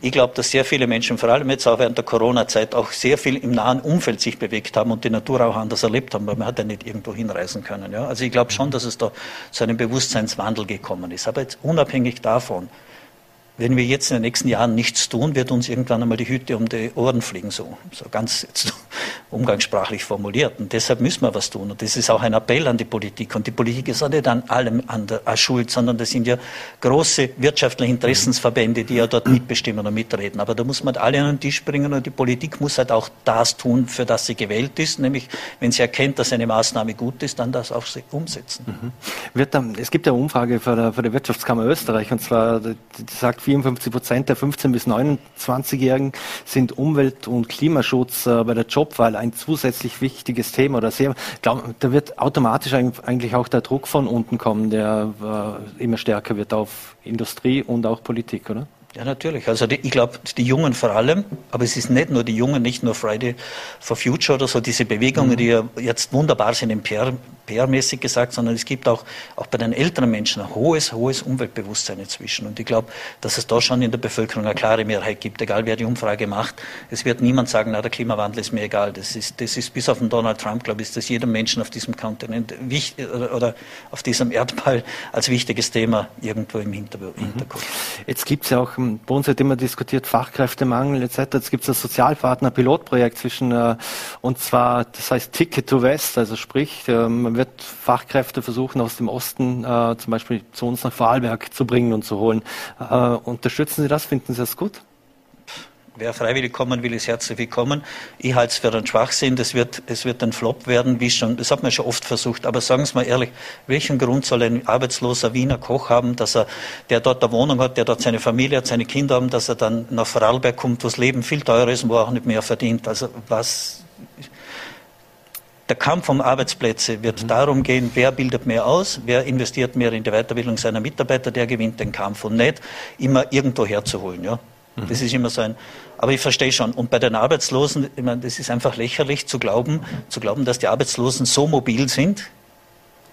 Ich glaube, dass sehr viele Menschen, vor allem jetzt auch während der Corona-Zeit, auch sehr viel im nahen Umfeld sich bewegt haben und die Natur auch anders erlebt haben, weil man hat ja nicht irgendwo hinreisen können. Ja? Also ich glaube schon, dass es da zu einem Bewusstseinswandel gekommen ist. Aber jetzt unabhängig davon, wenn wir jetzt in den nächsten Jahren nichts tun, wird uns irgendwann einmal die Hütte um die Ohren fliegen, so, so ganz jetzt umgangssprachlich formuliert. Und deshalb müssen wir was tun. Und das ist auch ein Appell an die Politik. Und die Politik ist auch nicht an allem an der Schuld, sondern das sind ja große wirtschaftliche Interessensverbände, die ja dort mitbestimmen und mitreden. Aber da muss man alle an den Tisch bringen und die Politik muss halt auch das tun, für das sie gewählt ist, nämlich wenn sie erkennt, dass eine Maßnahme gut ist, dann das auch umsetzen. Mhm. Wird dann, es gibt ja eine Umfrage für der, für der Wirtschaftskammer Österreich und zwar die sagt, 54 Prozent der 15- bis 29-Jährigen sind Umwelt- und Klimaschutz äh, bei der Jobwahl ein zusätzlich wichtiges Thema oder sehr, glaub, da wird automatisch eigentlich auch der Druck von unten kommen, der äh, immer stärker wird auf Industrie und auch Politik, oder? Ja, natürlich. Also die, ich glaube, die Jungen vor allem, aber es ist nicht nur die Jungen, nicht nur Friday for Future oder so, diese Bewegungen, mhm. die ja jetzt wunderbar sind im PR, PR-mäßig gesagt, sondern es gibt auch, auch bei den älteren Menschen ein hohes, hohes Umweltbewusstsein inzwischen. Und ich glaube, dass es da schon in der Bevölkerung eine klare Mehrheit gibt, egal wer die Umfrage macht. Es wird niemand sagen, na, der Klimawandel ist mir egal. Das ist, das ist bis auf den Donald Trump, glaube ich, ist das jedem Menschen auf diesem Kontinent wichtig, oder auf diesem Erdball als wichtiges Thema irgendwo im mhm. Hinterkopf. Jetzt gibt es ja auch bei uns wird immer diskutiert, Fachkräftemangel etc. Jetzt gibt es das Sozialpartner-Pilotprojekt zwischen, äh, und zwar, das heißt Ticket to West, also sprich, äh, wird Fachkräfte versuchen aus dem Osten äh, zum Beispiel zu uns nach Vorarlberg zu bringen und zu holen. Äh, unterstützen Sie das? Finden Sie das gut? Wer freiwillig kommen will, ist herzlich willkommen. Ich halte es für einen Schwachsinn. Das wird, es wird ein Flop werden, wie schon, das hat man schon oft versucht. Aber sagen Sie mal ehrlich, welchen Grund soll ein arbeitsloser Wiener Koch haben, dass er, der dort eine Wohnung hat, der dort seine Familie hat, seine Kinder haben, dass er dann nach Vorarlberg kommt, wo das Leben viel teurer ist und wo er auch nicht mehr verdient? Also was, der Kampf um Arbeitsplätze wird mhm. darum gehen, wer bildet mehr aus, wer investiert mehr in die Weiterbildung seiner Mitarbeiter, der gewinnt den Kampf und nicht immer irgendwo herzuholen. Ja? Mhm. Das ist immer so ein. Aber ich verstehe schon. Und bei den Arbeitslosen, ich meine, das ist einfach lächerlich zu glauben, zu glauben, dass die Arbeitslosen so mobil sind,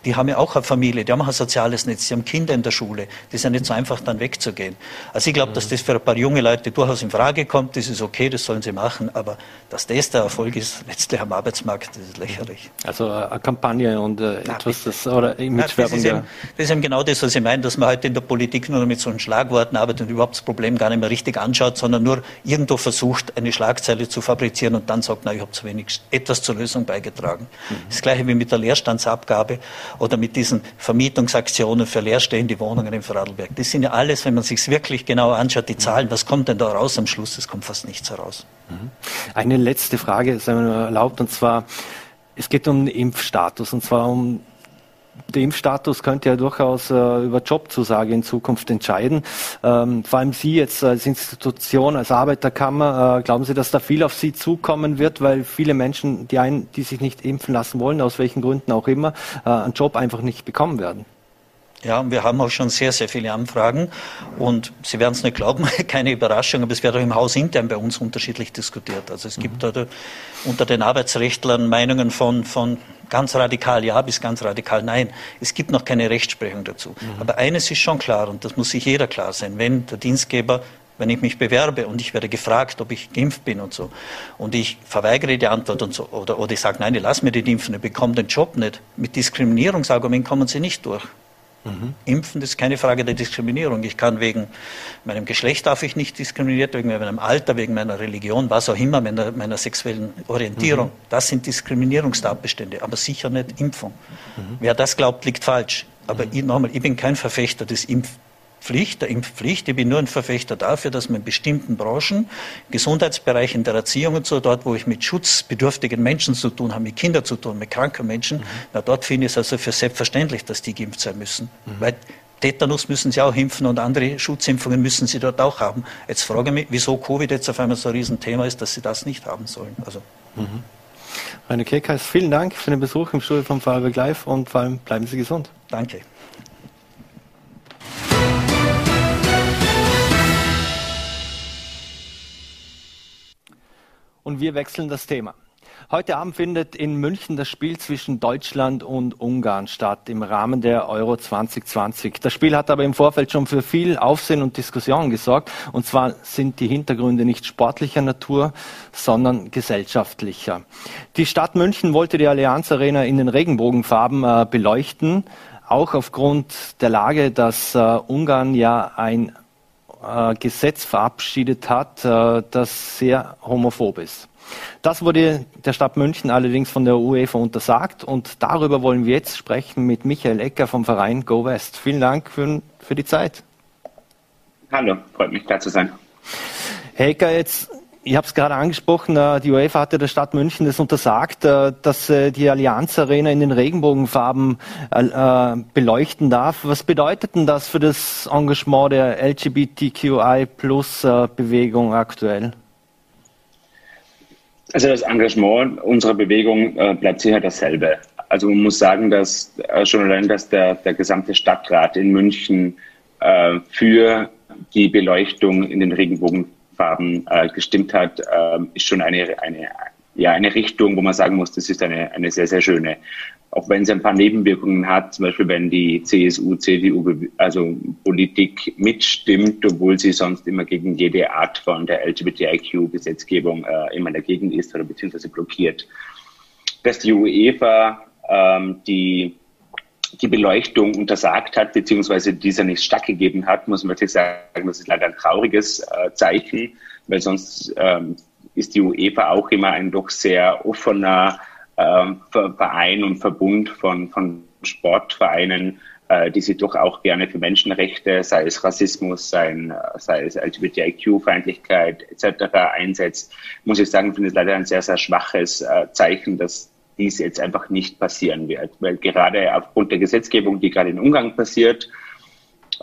die haben ja auch eine Familie, die haben auch ein soziales Netz, die haben Kinder in der Schule. Das ist ja nicht so einfach, dann wegzugehen. Also ich glaube, mhm. dass das für ein paar junge Leute durchaus in Frage kommt. Das ist okay, das sollen sie machen. Aber dass das der Erfolg ist, letztlich am Arbeitsmarkt, das ist lächerlich. Also äh, eine Kampagne und äh, Nein, etwas, das, oder Imagewerbung. Das, das ist eben genau das, was ich meine, dass man heute in der Politik nur mit so einem Schlagworten arbeitet und überhaupt das Problem gar nicht mehr richtig anschaut, sondern nur irgendwo versucht, eine Schlagzeile zu fabrizieren und dann sagt, na, ich habe zu wenig etwas zur Lösung beigetragen. Mhm. Das gleiche wie mit der Leerstandsabgabe oder mit diesen Vermietungsaktionen für leerstehende Wohnungen in Vorarlberg. Das sind ja alles, wenn man sich wirklich genau anschaut, die Zahlen, was kommt denn da raus am Schluss? Es kommt fast nichts heraus. Mhm. Eine letzte Frage, sei mir erlaubt, und zwar, es geht um den Impfstatus, und zwar um der Impfstatus könnte ja durchaus äh, über Jobzusage in Zukunft entscheiden. Ähm, vor allem Sie jetzt als Institution, als Arbeiterkammer, äh, glauben Sie, dass da viel auf Sie zukommen wird, weil viele Menschen, die, einen, die sich nicht impfen lassen wollen, aus welchen Gründen auch immer, äh, einen Job einfach nicht bekommen werden? Ja, wir haben auch schon sehr, sehr viele Anfragen und Sie werden es nicht glauben, keine Überraschung, aber es wird auch im Haus intern bei uns unterschiedlich diskutiert. Also es gibt mhm. unter den Arbeitsrechtlern Meinungen von, von ganz radikal ja bis ganz radikal nein. Es gibt noch keine Rechtsprechung dazu. Mhm. Aber eines ist schon klar und das muss sich jeder klar sein, wenn der Dienstgeber wenn ich mich bewerbe und ich werde gefragt, ob ich geimpft bin und so, und ich verweigere die Antwort und so, oder, oder ich sage, nein, ich lasse mir die impfen, ich bekomme den Job nicht. Mit Diskriminierungsargument kommen Sie nicht durch. Mhm. Impfen ist keine Frage der Diskriminierung. Ich kann wegen meinem Geschlecht darf ich nicht diskriminiert, wegen meinem Alter, wegen meiner Religion, was auch immer, meiner, meiner sexuellen Orientierung. Mhm. Das sind Diskriminierungstatbestände, aber sicher nicht Impfung. Mhm. Wer das glaubt, liegt falsch. Aber mhm. ich, nochmal, ich bin kein Verfechter des Impf Pflicht, der Impfpflicht. Ich bin nur ein Verfechter dafür, dass man in bestimmten Branchen, Gesundheitsbereich, in der Erziehung und so, dort, wo ich mit schutzbedürftigen Menschen zu tun habe, mit Kindern zu tun, mit kranken Menschen, mhm. na, dort finde ich es also für selbstverständlich, dass die geimpft sein müssen. Mhm. Weil Tetanus müssen sie auch impfen und andere Schutzimpfungen müssen sie dort auch haben. Jetzt frage ich mich, wieso Covid jetzt auf einmal so ein Riesenthema ist, dass sie das nicht haben sollen. Also. Mhm. Rainer Kekas, vielen Dank für den Besuch im Studio von Vorarlberg Live und vor allem bleiben Sie gesund. Danke. Und wir wechseln das Thema. Heute Abend findet in München das Spiel zwischen Deutschland und Ungarn statt im Rahmen der Euro 2020. Das Spiel hat aber im Vorfeld schon für viel Aufsehen und Diskussion gesorgt. Und zwar sind die Hintergründe nicht sportlicher Natur, sondern gesellschaftlicher. Die Stadt München wollte die Allianz Arena in den Regenbogenfarben äh, beleuchten, auch aufgrund der Lage, dass äh, Ungarn ja ein äh, Gesetz verabschiedet hat, äh, das sehr homophob ist. Das wurde der Stadt München allerdings von der UEFA untersagt und darüber wollen wir jetzt sprechen mit Michael Ecker vom Verein Go West. Vielen Dank für, für die Zeit. Hallo, freut mich da zu sein. Herr Ecker, jetzt ich habe es gerade angesprochen, äh, die UEFA hatte der Stadt München das untersagt, äh, dass die Allianz Arena in den Regenbogenfarben äh, beleuchten darf. Was bedeutet denn das für das Engagement der LGBTQI-Plus-Bewegung aktuell? Also das Engagement unserer Bewegung bleibt sicher dasselbe. Also man muss sagen, dass schon allein, dass der, der gesamte Stadtrat in München für die Beleuchtung in den Regenbogen Farben äh, gestimmt hat, äh, ist schon eine, eine, ja, eine Richtung, wo man sagen muss, das ist eine, eine sehr, sehr schöne. Auch wenn es ein paar Nebenwirkungen hat, zum Beispiel wenn die CSU, CDU, also Politik mitstimmt, obwohl sie sonst immer gegen jede Art von der LGBTIQ-Gesetzgebung äh, immer dagegen ist oder beziehungsweise blockiert. Dass die UEFA ähm, die die Beleuchtung untersagt hat, beziehungsweise dieser nicht stattgegeben hat, muss man wirklich sagen, das ist leider ein trauriges äh, Zeichen, weil sonst ähm, ist die UEFA auch immer ein doch sehr offener ähm, Verein und Verbund von, von Sportvereinen, äh, die sich doch auch gerne für Menschenrechte, sei es Rassismus, sei, sei es LGBTIQ-Feindlichkeit etc. einsetzt. Muss ich sagen, finde ich leider ein sehr, sehr schwaches äh, Zeichen, dass dies jetzt einfach nicht passieren wird. Weil gerade aufgrund der Gesetzgebung, die gerade in Ungarn passiert,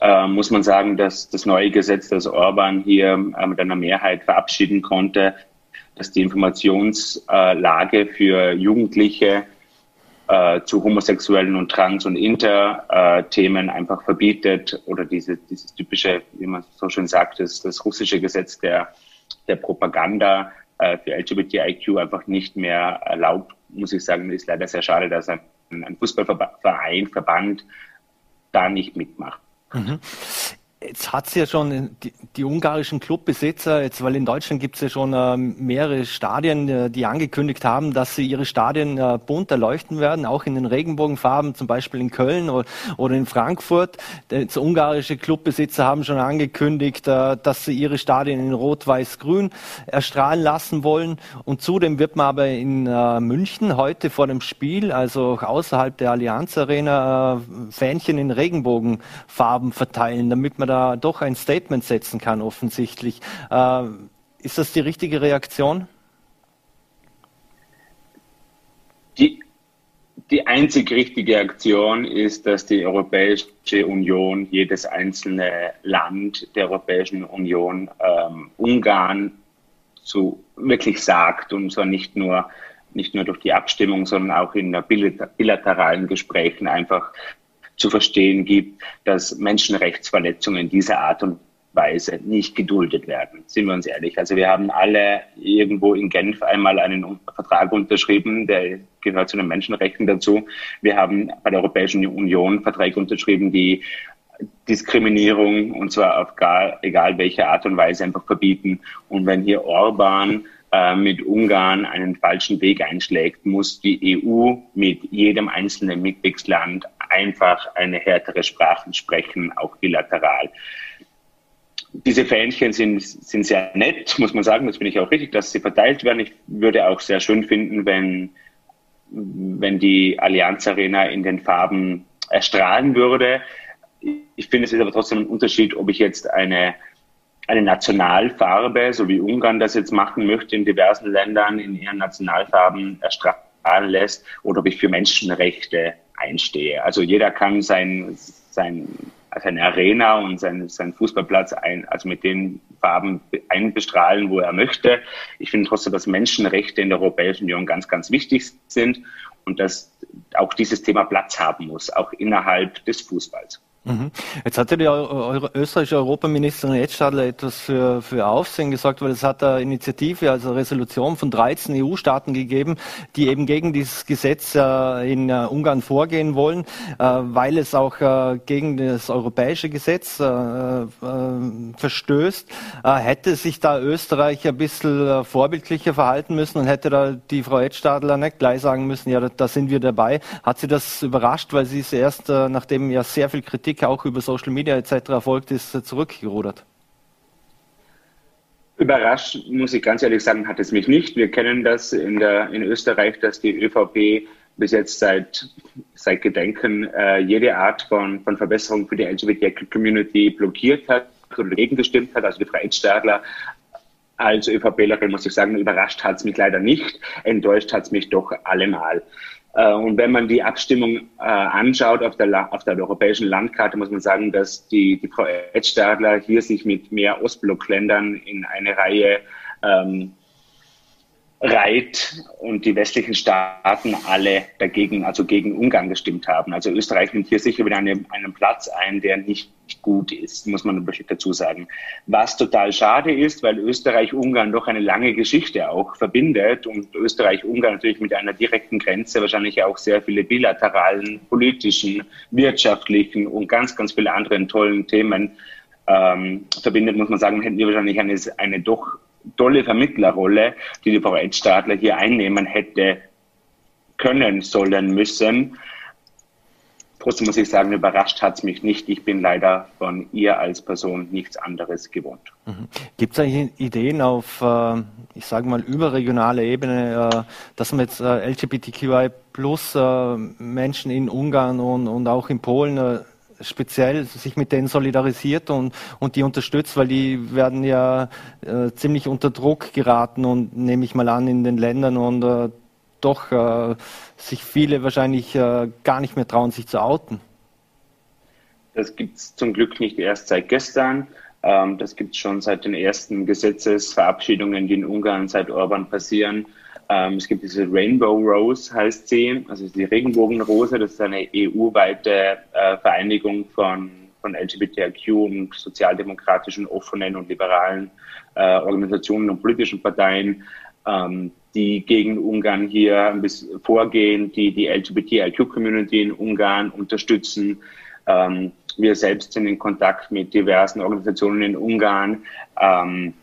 äh, muss man sagen, dass das neue Gesetz, das Orban hier äh, mit einer Mehrheit verabschieden konnte, dass die Informationslage für Jugendliche äh, zu homosexuellen und trans- und inter-Themen äh, einfach verbietet oder diese, dieses typische, wie man so schön sagt, das, das russische Gesetz der, der Propaganda äh, für LGBTIQ einfach nicht mehr erlaubt, muss ich sagen, ist leider sehr schade, dass ein, ein Fußballverein, Verband da nicht mitmacht. Mhm. Jetzt hat es ja schon die, die, ungarischen Clubbesitzer, jetzt, weil in Deutschland gibt es ja schon äh, mehrere Stadien, äh, die angekündigt haben, dass sie ihre Stadien äh, bunt erleuchten werden, auch in den Regenbogenfarben, zum Beispiel in Köln oder, oder in Frankfurt. Jetzt, ungarische Clubbesitzer haben schon angekündigt, äh, dass sie ihre Stadien in Rot-Weiß-Grün erstrahlen lassen wollen. Und zudem wird man aber in äh, München heute vor dem Spiel, also auch außerhalb der Allianz Arena, äh, Fähnchen in Regenbogenfarben verteilen, damit man da doch ein Statement setzen kann, offensichtlich. Äh, ist das die richtige Reaktion? Die, die einzig richtige Aktion ist, dass die Europäische Union, jedes einzelne Land der Europäischen Union, ähm, Ungarn zu wirklich sagt und zwar nicht nur nicht nur durch die Abstimmung, sondern auch in bilateralen Gesprächen einfach zu verstehen gibt, dass Menschenrechtsverletzungen dieser Art und Weise nicht geduldet werden. Sind wir uns ehrlich. Also wir haben alle irgendwo in Genf einmal einen Vertrag unterschrieben, der gehört zu den Menschenrechten dazu. Wir haben bei der Europäischen Union Verträge unterschrieben, die Diskriminierung und zwar auf gar, egal welche Art und Weise einfach verbieten. Und wenn hier Orban äh, mit Ungarn einen falschen Weg einschlägt, muss die EU mit jedem einzelnen Mitgliedsland einfach eine härtere Sprache sprechen, auch bilateral. Diese Fähnchen sind, sind sehr nett, muss man sagen. Das finde ich auch richtig, dass sie verteilt werden. Ich würde auch sehr schön finden, wenn, wenn die Allianz Arena in den Farben erstrahlen würde. Ich finde, es ist aber trotzdem ein Unterschied, ob ich jetzt eine eine Nationalfarbe, so wie Ungarn das jetzt machen möchte in diversen Ländern, in ihren Nationalfarben erstrahlen lässt, oder ob ich für Menschenrechte einstehe. Also jeder kann sein, sein, seine Arena und sein, sein Fußballplatz ein, also mit den Farben einbestrahlen, wo er möchte. Ich finde trotzdem, dass Menschenrechte in der Europäischen Union ganz, ganz wichtig sind und dass auch dieses Thema Platz haben muss, auch innerhalb des Fußballs. Mhm. Jetzt hatte die österreichische Europaministerin Edstadler etwas für, für Aufsehen gesagt, weil es hat eine Initiative, also eine Resolution von 13 EU-Staaten gegeben, die eben gegen dieses Gesetz äh, in äh, Ungarn vorgehen wollen, äh, weil es auch gegen das europäische Gesetz verstößt. hätte sich da Österreich ein bisschen vorbildlicher verhalten müssen und hätte da die Frau Edstadler nicht gleich sagen müssen, ja, da sind wir dabei. Hat sie das überrascht, weil sie es erst, nachdem ja sehr viel Kritik Kritik auch über Social Media etc. erfolgt ist, zurückgerudert? Überrascht, muss ich ganz ehrlich sagen, hat es mich nicht. Wir kennen das in, der, in Österreich, dass die ÖVP bis jetzt seit, seit Gedenken äh, jede Art von, von Verbesserung für die LGBT-Community blockiert hat oder dagegen gestimmt hat. Also die Stadler als ÖVPlerin muss ich sagen, überrascht hat es mich leider nicht, enttäuscht hat es mich doch allemal. Äh, und wenn man die Abstimmung äh, anschaut auf der, auf der europäischen Landkarte, muss man sagen, dass die, die Frau Edstadler hier sich mit mehr Ostblockländern in eine Reihe ähm, reiht und die westlichen Staaten alle dagegen, also gegen Ungarn gestimmt haben. Also Österreich nimmt hier sicher wieder eine, einen Platz ein, der nicht gut ist, muss man wirklich dazu sagen. Was total schade ist, weil Österreich-Ungarn doch eine lange Geschichte auch verbindet und Österreich-Ungarn natürlich mit einer direkten Grenze wahrscheinlich auch sehr viele bilateralen, politischen, wirtschaftlichen und ganz, ganz viele anderen tollen Themen ähm, verbindet, muss man sagen, hätten wir wahrscheinlich eine, eine doch tolle Vermittlerrolle, die die Edstadler hier einnehmen hätte können, sollen, müssen. Trotzdem muss ich sagen, überrascht hat es mich nicht. Ich bin leider von ihr als Person nichts anderes gewohnt. Mhm. Gibt es eigentlich Ideen auf, äh, ich sage mal, überregionaler Ebene, äh, dass man jetzt äh, LGBTQI plus Menschen in Ungarn und, und auch in Polen speziell sich mit denen solidarisiert und, und die unterstützt, weil die werden ja äh, ziemlich unter Druck geraten und nehme ich mal an in den Ländern und äh, doch äh, sich viele wahrscheinlich äh, gar nicht mehr trauen, sich zu outen. Das gibt es zum Glück nicht erst seit gestern. Ähm, das gibt es schon seit den ersten Gesetzesverabschiedungen, die in Ungarn seit Orban passieren. Ähm, es gibt diese Rainbow Rose, heißt sie, also die Regenbogenrose, das ist eine EU-weite äh, Vereinigung von, von LGBTIQ und sozialdemokratischen, offenen und liberalen äh, Organisationen und politischen Parteien, ähm, die gegen Ungarn hier ein bisschen vorgehen, die die LGBTIQ-Community in Ungarn unterstützen. Ähm, wir selbst sind in Kontakt mit diversen Organisationen in Ungarn. Ähm,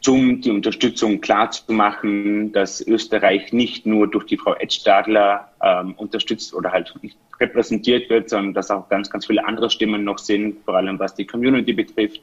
zum die Unterstützung klarzumachen, dass Österreich nicht nur durch die Frau Edstadler ähm, unterstützt oder halt repräsentiert wird, sondern dass auch ganz, ganz viele andere Stimmen noch sind, vor allem was die Community betrifft.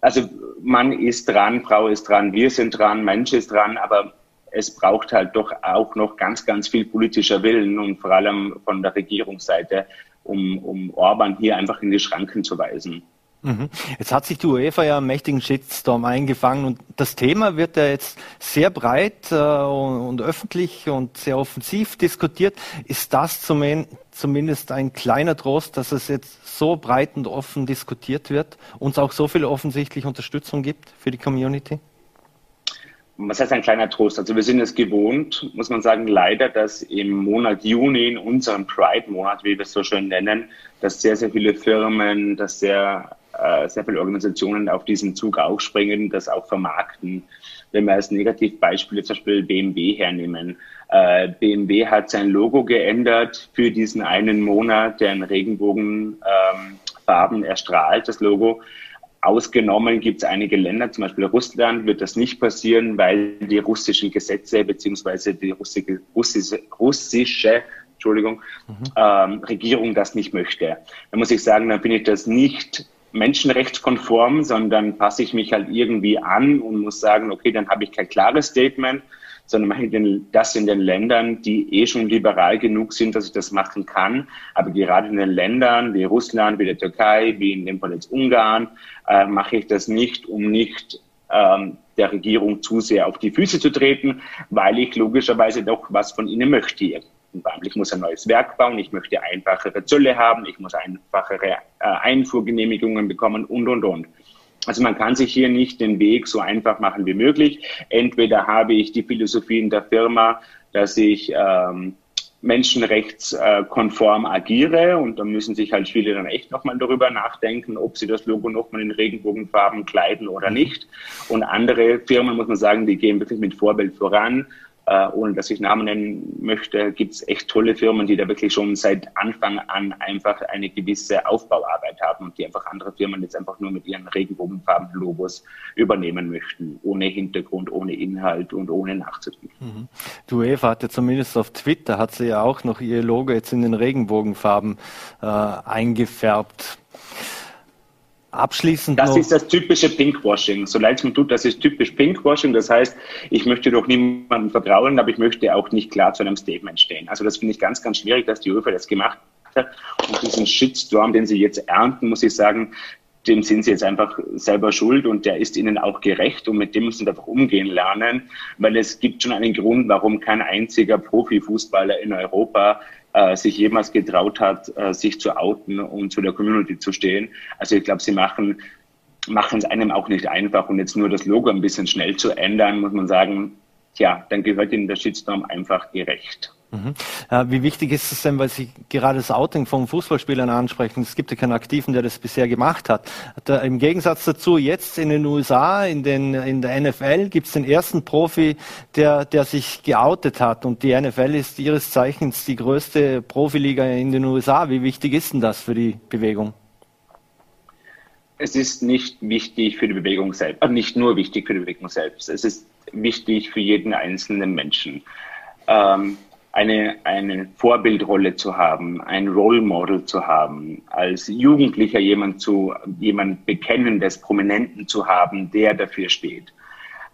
Also Mann ist dran, Frau ist dran, wir sind dran, Mensch ist dran, aber es braucht halt doch auch noch ganz, ganz viel politischer Willen und vor allem von der Regierungsseite, um, um Orban hier einfach in die Schranken zu weisen. Mhm. Jetzt hat sich die UEFA ja einen mächtigen Shitstorm eingefangen und das Thema wird ja jetzt sehr breit äh, und, öffentlich und sehr offensiv diskutiert. Ist das zumindest ein kleiner Trost, dass es jetzt so breit und offen diskutiert wird, uns auch so viel offensichtliche Unterstützung gibt für die Community? was heißt ein kleiner Trost? Also wir sind es gewohnt, muss man sagen, leider, dass im Monat Juni, in unserem Pride-Monat, wie wir es so schön nennen, dass sehr, sehr viele Firmen, dass sehr, äh, sehr viele Organisationen auf diesen Zug aufspringen, das auch vermarkten. Wenn wir als Negativbeispiel zum Beispiel BMW hernehmen. Äh, BMW hat sein Logo geändert für diesen einen Monat, der in Regenbogenfarben ähm, erstrahlt, das Logo. Ausgenommen gibt es einige Länder, zum Beispiel Russland, wird das nicht passieren, weil die russischen Gesetze beziehungsweise die russische, russische, russische Entschuldigung, mhm. ähm, Regierung das nicht möchte. Da muss ich sagen, dann finde ich das nicht menschenrechtskonform, sondern passe ich mich halt irgendwie an und muss sagen, okay, dann habe ich kein klares Statement, sondern mache ich das in den Ländern, die eh schon liberal genug sind, dass ich das machen kann. Aber gerade in den Ländern wie Russland, wie der Türkei, wie in dem Fall jetzt Ungarn, äh, mache ich das nicht, um nicht ähm, der Regierung zu sehr auf die Füße zu treten, weil ich logischerweise doch was von ihnen möchte. Ich muss ein neues Werk bauen, ich möchte einfachere Zölle haben, ich muss einfachere äh, Einfuhrgenehmigungen bekommen und, und, und. Also man kann sich hier nicht den Weg so einfach machen wie möglich. Entweder habe ich die Philosophie in der Firma, dass ich ähm, menschenrechtskonform agiere und da müssen sich halt viele dann echt nochmal darüber nachdenken, ob sie das Logo nochmal in Regenbogenfarben kleiden oder nicht. Und andere Firmen, muss man sagen, die gehen wirklich mit Vorbild voran äh, ohne dass ich Namen nennen möchte, gibt es echt tolle Firmen, die da wirklich schon seit Anfang an einfach eine gewisse Aufbauarbeit haben und die einfach andere Firmen jetzt einfach nur mit ihren Regenbogenfarben-Logos übernehmen möchten, ohne Hintergrund, ohne Inhalt und ohne nachzudenken. Mhm. Die UEFA hat ja zumindest auf Twitter, hat sie ja auch noch ihr Logo jetzt in den Regenbogenfarben äh, eingefärbt. Abschließend das noch. ist das typische Pinkwashing. So leid es mir tut, das ist typisch Pinkwashing. Das heißt, ich möchte doch niemandem vertrauen, aber ich möchte auch nicht klar zu einem Statement stehen. Also das finde ich ganz, ganz schwierig, dass die UEFA das gemacht hat. Und diesen Shitstorm, den sie jetzt ernten, muss ich sagen, dem sind sie jetzt einfach selber schuld und der ist ihnen auch gerecht und mit dem müssen sie einfach umgehen lernen, weil es gibt schon einen Grund, warum kein einziger Profifußballer in Europa äh, sich jemals getraut hat, äh, sich zu outen und zu der Community zu stehen. Also ich glaube, sie machen machen es einem auch nicht einfach und jetzt nur das Logo ein bisschen schnell zu ändern, muss man sagen, tja, dann gehört ihnen der Shitstorm einfach gerecht. Mhm. Äh, wie wichtig ist es denn, weil Sie gerade das Outing von Fußballspielern ansprechen? Es gibt ja keinen Aktiven, der das bisher gemacht hat. Da, Im Gegensatz dazu, jetzt in den USA, in, den, in der NFL, gibt es den ersten Profi, der, der sich geoutet hat. Und die NFL ist ihres Zeichens die größte Profiliga in den USA. Wie wichtig ist denn das für die Bewegung? Es ist nicht wichtig für die Bewegung selbst, äh, nicht nur wichtig für die Bewegung selbst. Es ist wichtig für jeden einzelnen Menschen. Ähm, eine, eine Vorbildrolle zu haben, ein Role Model zu haben, als Jugendlicher jemand zu, jemand Bekennendes, Prominenten zu haben, der dafür steht.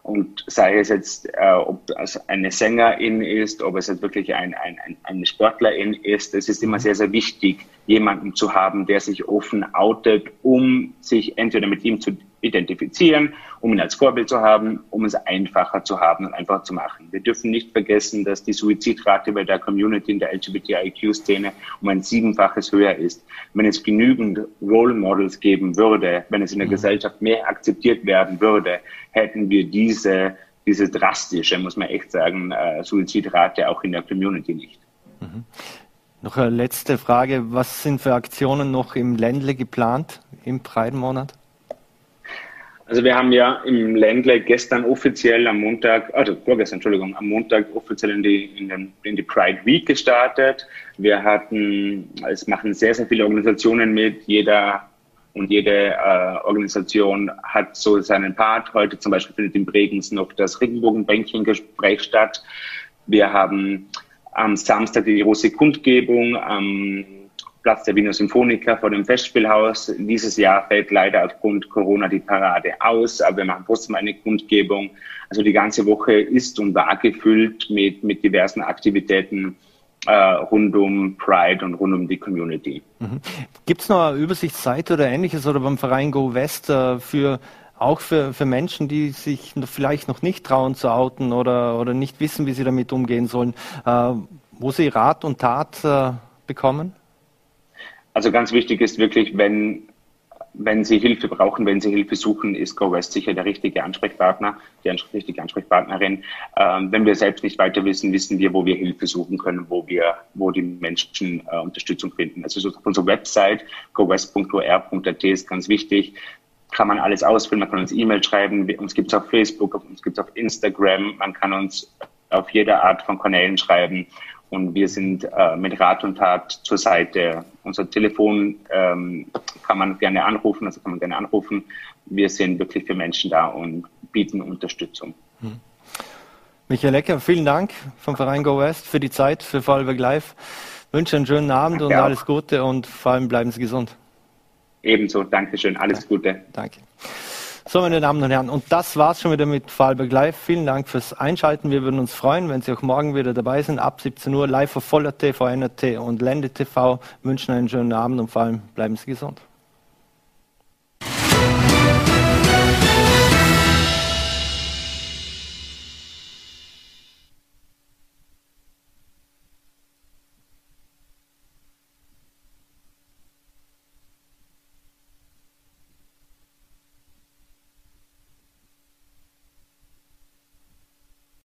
Und sei es jetzt, äh, ob es eine Sängerin ist, ob es jetzt wirklich ein, ein, ein, eine Sportlerin ist, es ist immer sehr, sehr wichtig, jemanden zu haben, der sich offen outet, um sich entweder mit ihm zu identifizieren, um ihn als Vorbild zu haben, um es einfacher zu haben und einfacher zu machen. Wir dürfen nicht vergessen, dass die Suizidrate bei der Community in der LGBTIQ-Szene um ein siebenfaches höher ist. Wenn es genügend Role Models geben würde, wenn es in der mhm. Gesellschaft mehr akzeptiert werden würde, hätten wir diese diese drastische, muss man echt sagen, äh, Suizidrate auch in der Community nicht. Mhm. Noch eine letzte Frage. Was sind für Aktionen noch im Ländle geplant im Preidenmonat? Also wir haben ja im Ländle gestern offiziell am Montag, also vorgestern, Entschuldigung, am Montag offiziell in die, in, den, in die Pride Week gestartet. Wir hatten, es machen sehr, sehr viele Organisationen mit. Jeder und jede äh, Organisation hat so seinen Part. Heute zum Beispiel findet in Bregenz noch das Regenbogenbänkchen-Gespräch statt. Wir haben am Samstag die große Kundgebung am Platz der Wiener Symphoniker vor dem Festspielhaus. Dieses Jahr fällt leider aufgrund Corona die Parade aus, aber wir machen trotzdem eine Kundgebung. Also die ganze Woche ist und war gefüllt mit, mit diversen Aktivitäten äh, rund um Pride und rund um die Community. Mhm. Gibt es noch eine Übersichtsseite oder ähnliches oder beim Verein Go West äh, für auch für, für Menschen, die sich vielleicht noch nicht trauen zu outen oder, oder nicht wissen, wie sie damit umgehen sollen, äh, wo sie Rat und Tat äh, bekommen? Also ganz wichtig ist wirklich, wenn wenn Sie Hilfe brauchen, wenn Sie Hilfe suchen, ist GoWest sicher der richtige Ansprechpartner, die richtige Ansprechpartnerin. Ähm, wenn wir selbst nicht weiter wissen, wissen wir, wo wir Hilfe suchen können, wo wir, wo die Menschen äh, Unterstützung finden. Also auf unserer Website gowest.or.at ist ganz wichtig. Kann man alles ausfüllen, man kann uns E-Mail schreiben, uns gibt es auf Facebook, uns gibt es auf Instagram, man kann uns auf jede Art von Kanälen schreiben und wir sind äh, mit Rat und Tat zur Seite. Unser Telefon ähm, kann man gerne anrufen, also kann man gerne anrufen. Wir sind wirklich für Menschen da und bieten Unterstützung. Hm. Michael Ecker, vielen Dank vom Verein Go West für die Zeit, für Vorarlberg Live. Ich wünsche einen schönen Abend und alles auch. Gute und vor allem bleiben Sie gesund. Ebenso, Dankeschön, alles. Gute. Danke. So, meine Damen und Herren, und das war's schon wieder mit Vorarlberg Live. Vielen Dank fürs Einschalten. Wir würden uns freuen, wenn Sie auch morgen wieder dabei sind, ab 17 Uhr live auf Voller TV, NRT und Lende TV. Wünschen einen schönen Abend und vor allem bleiben Sie gesund.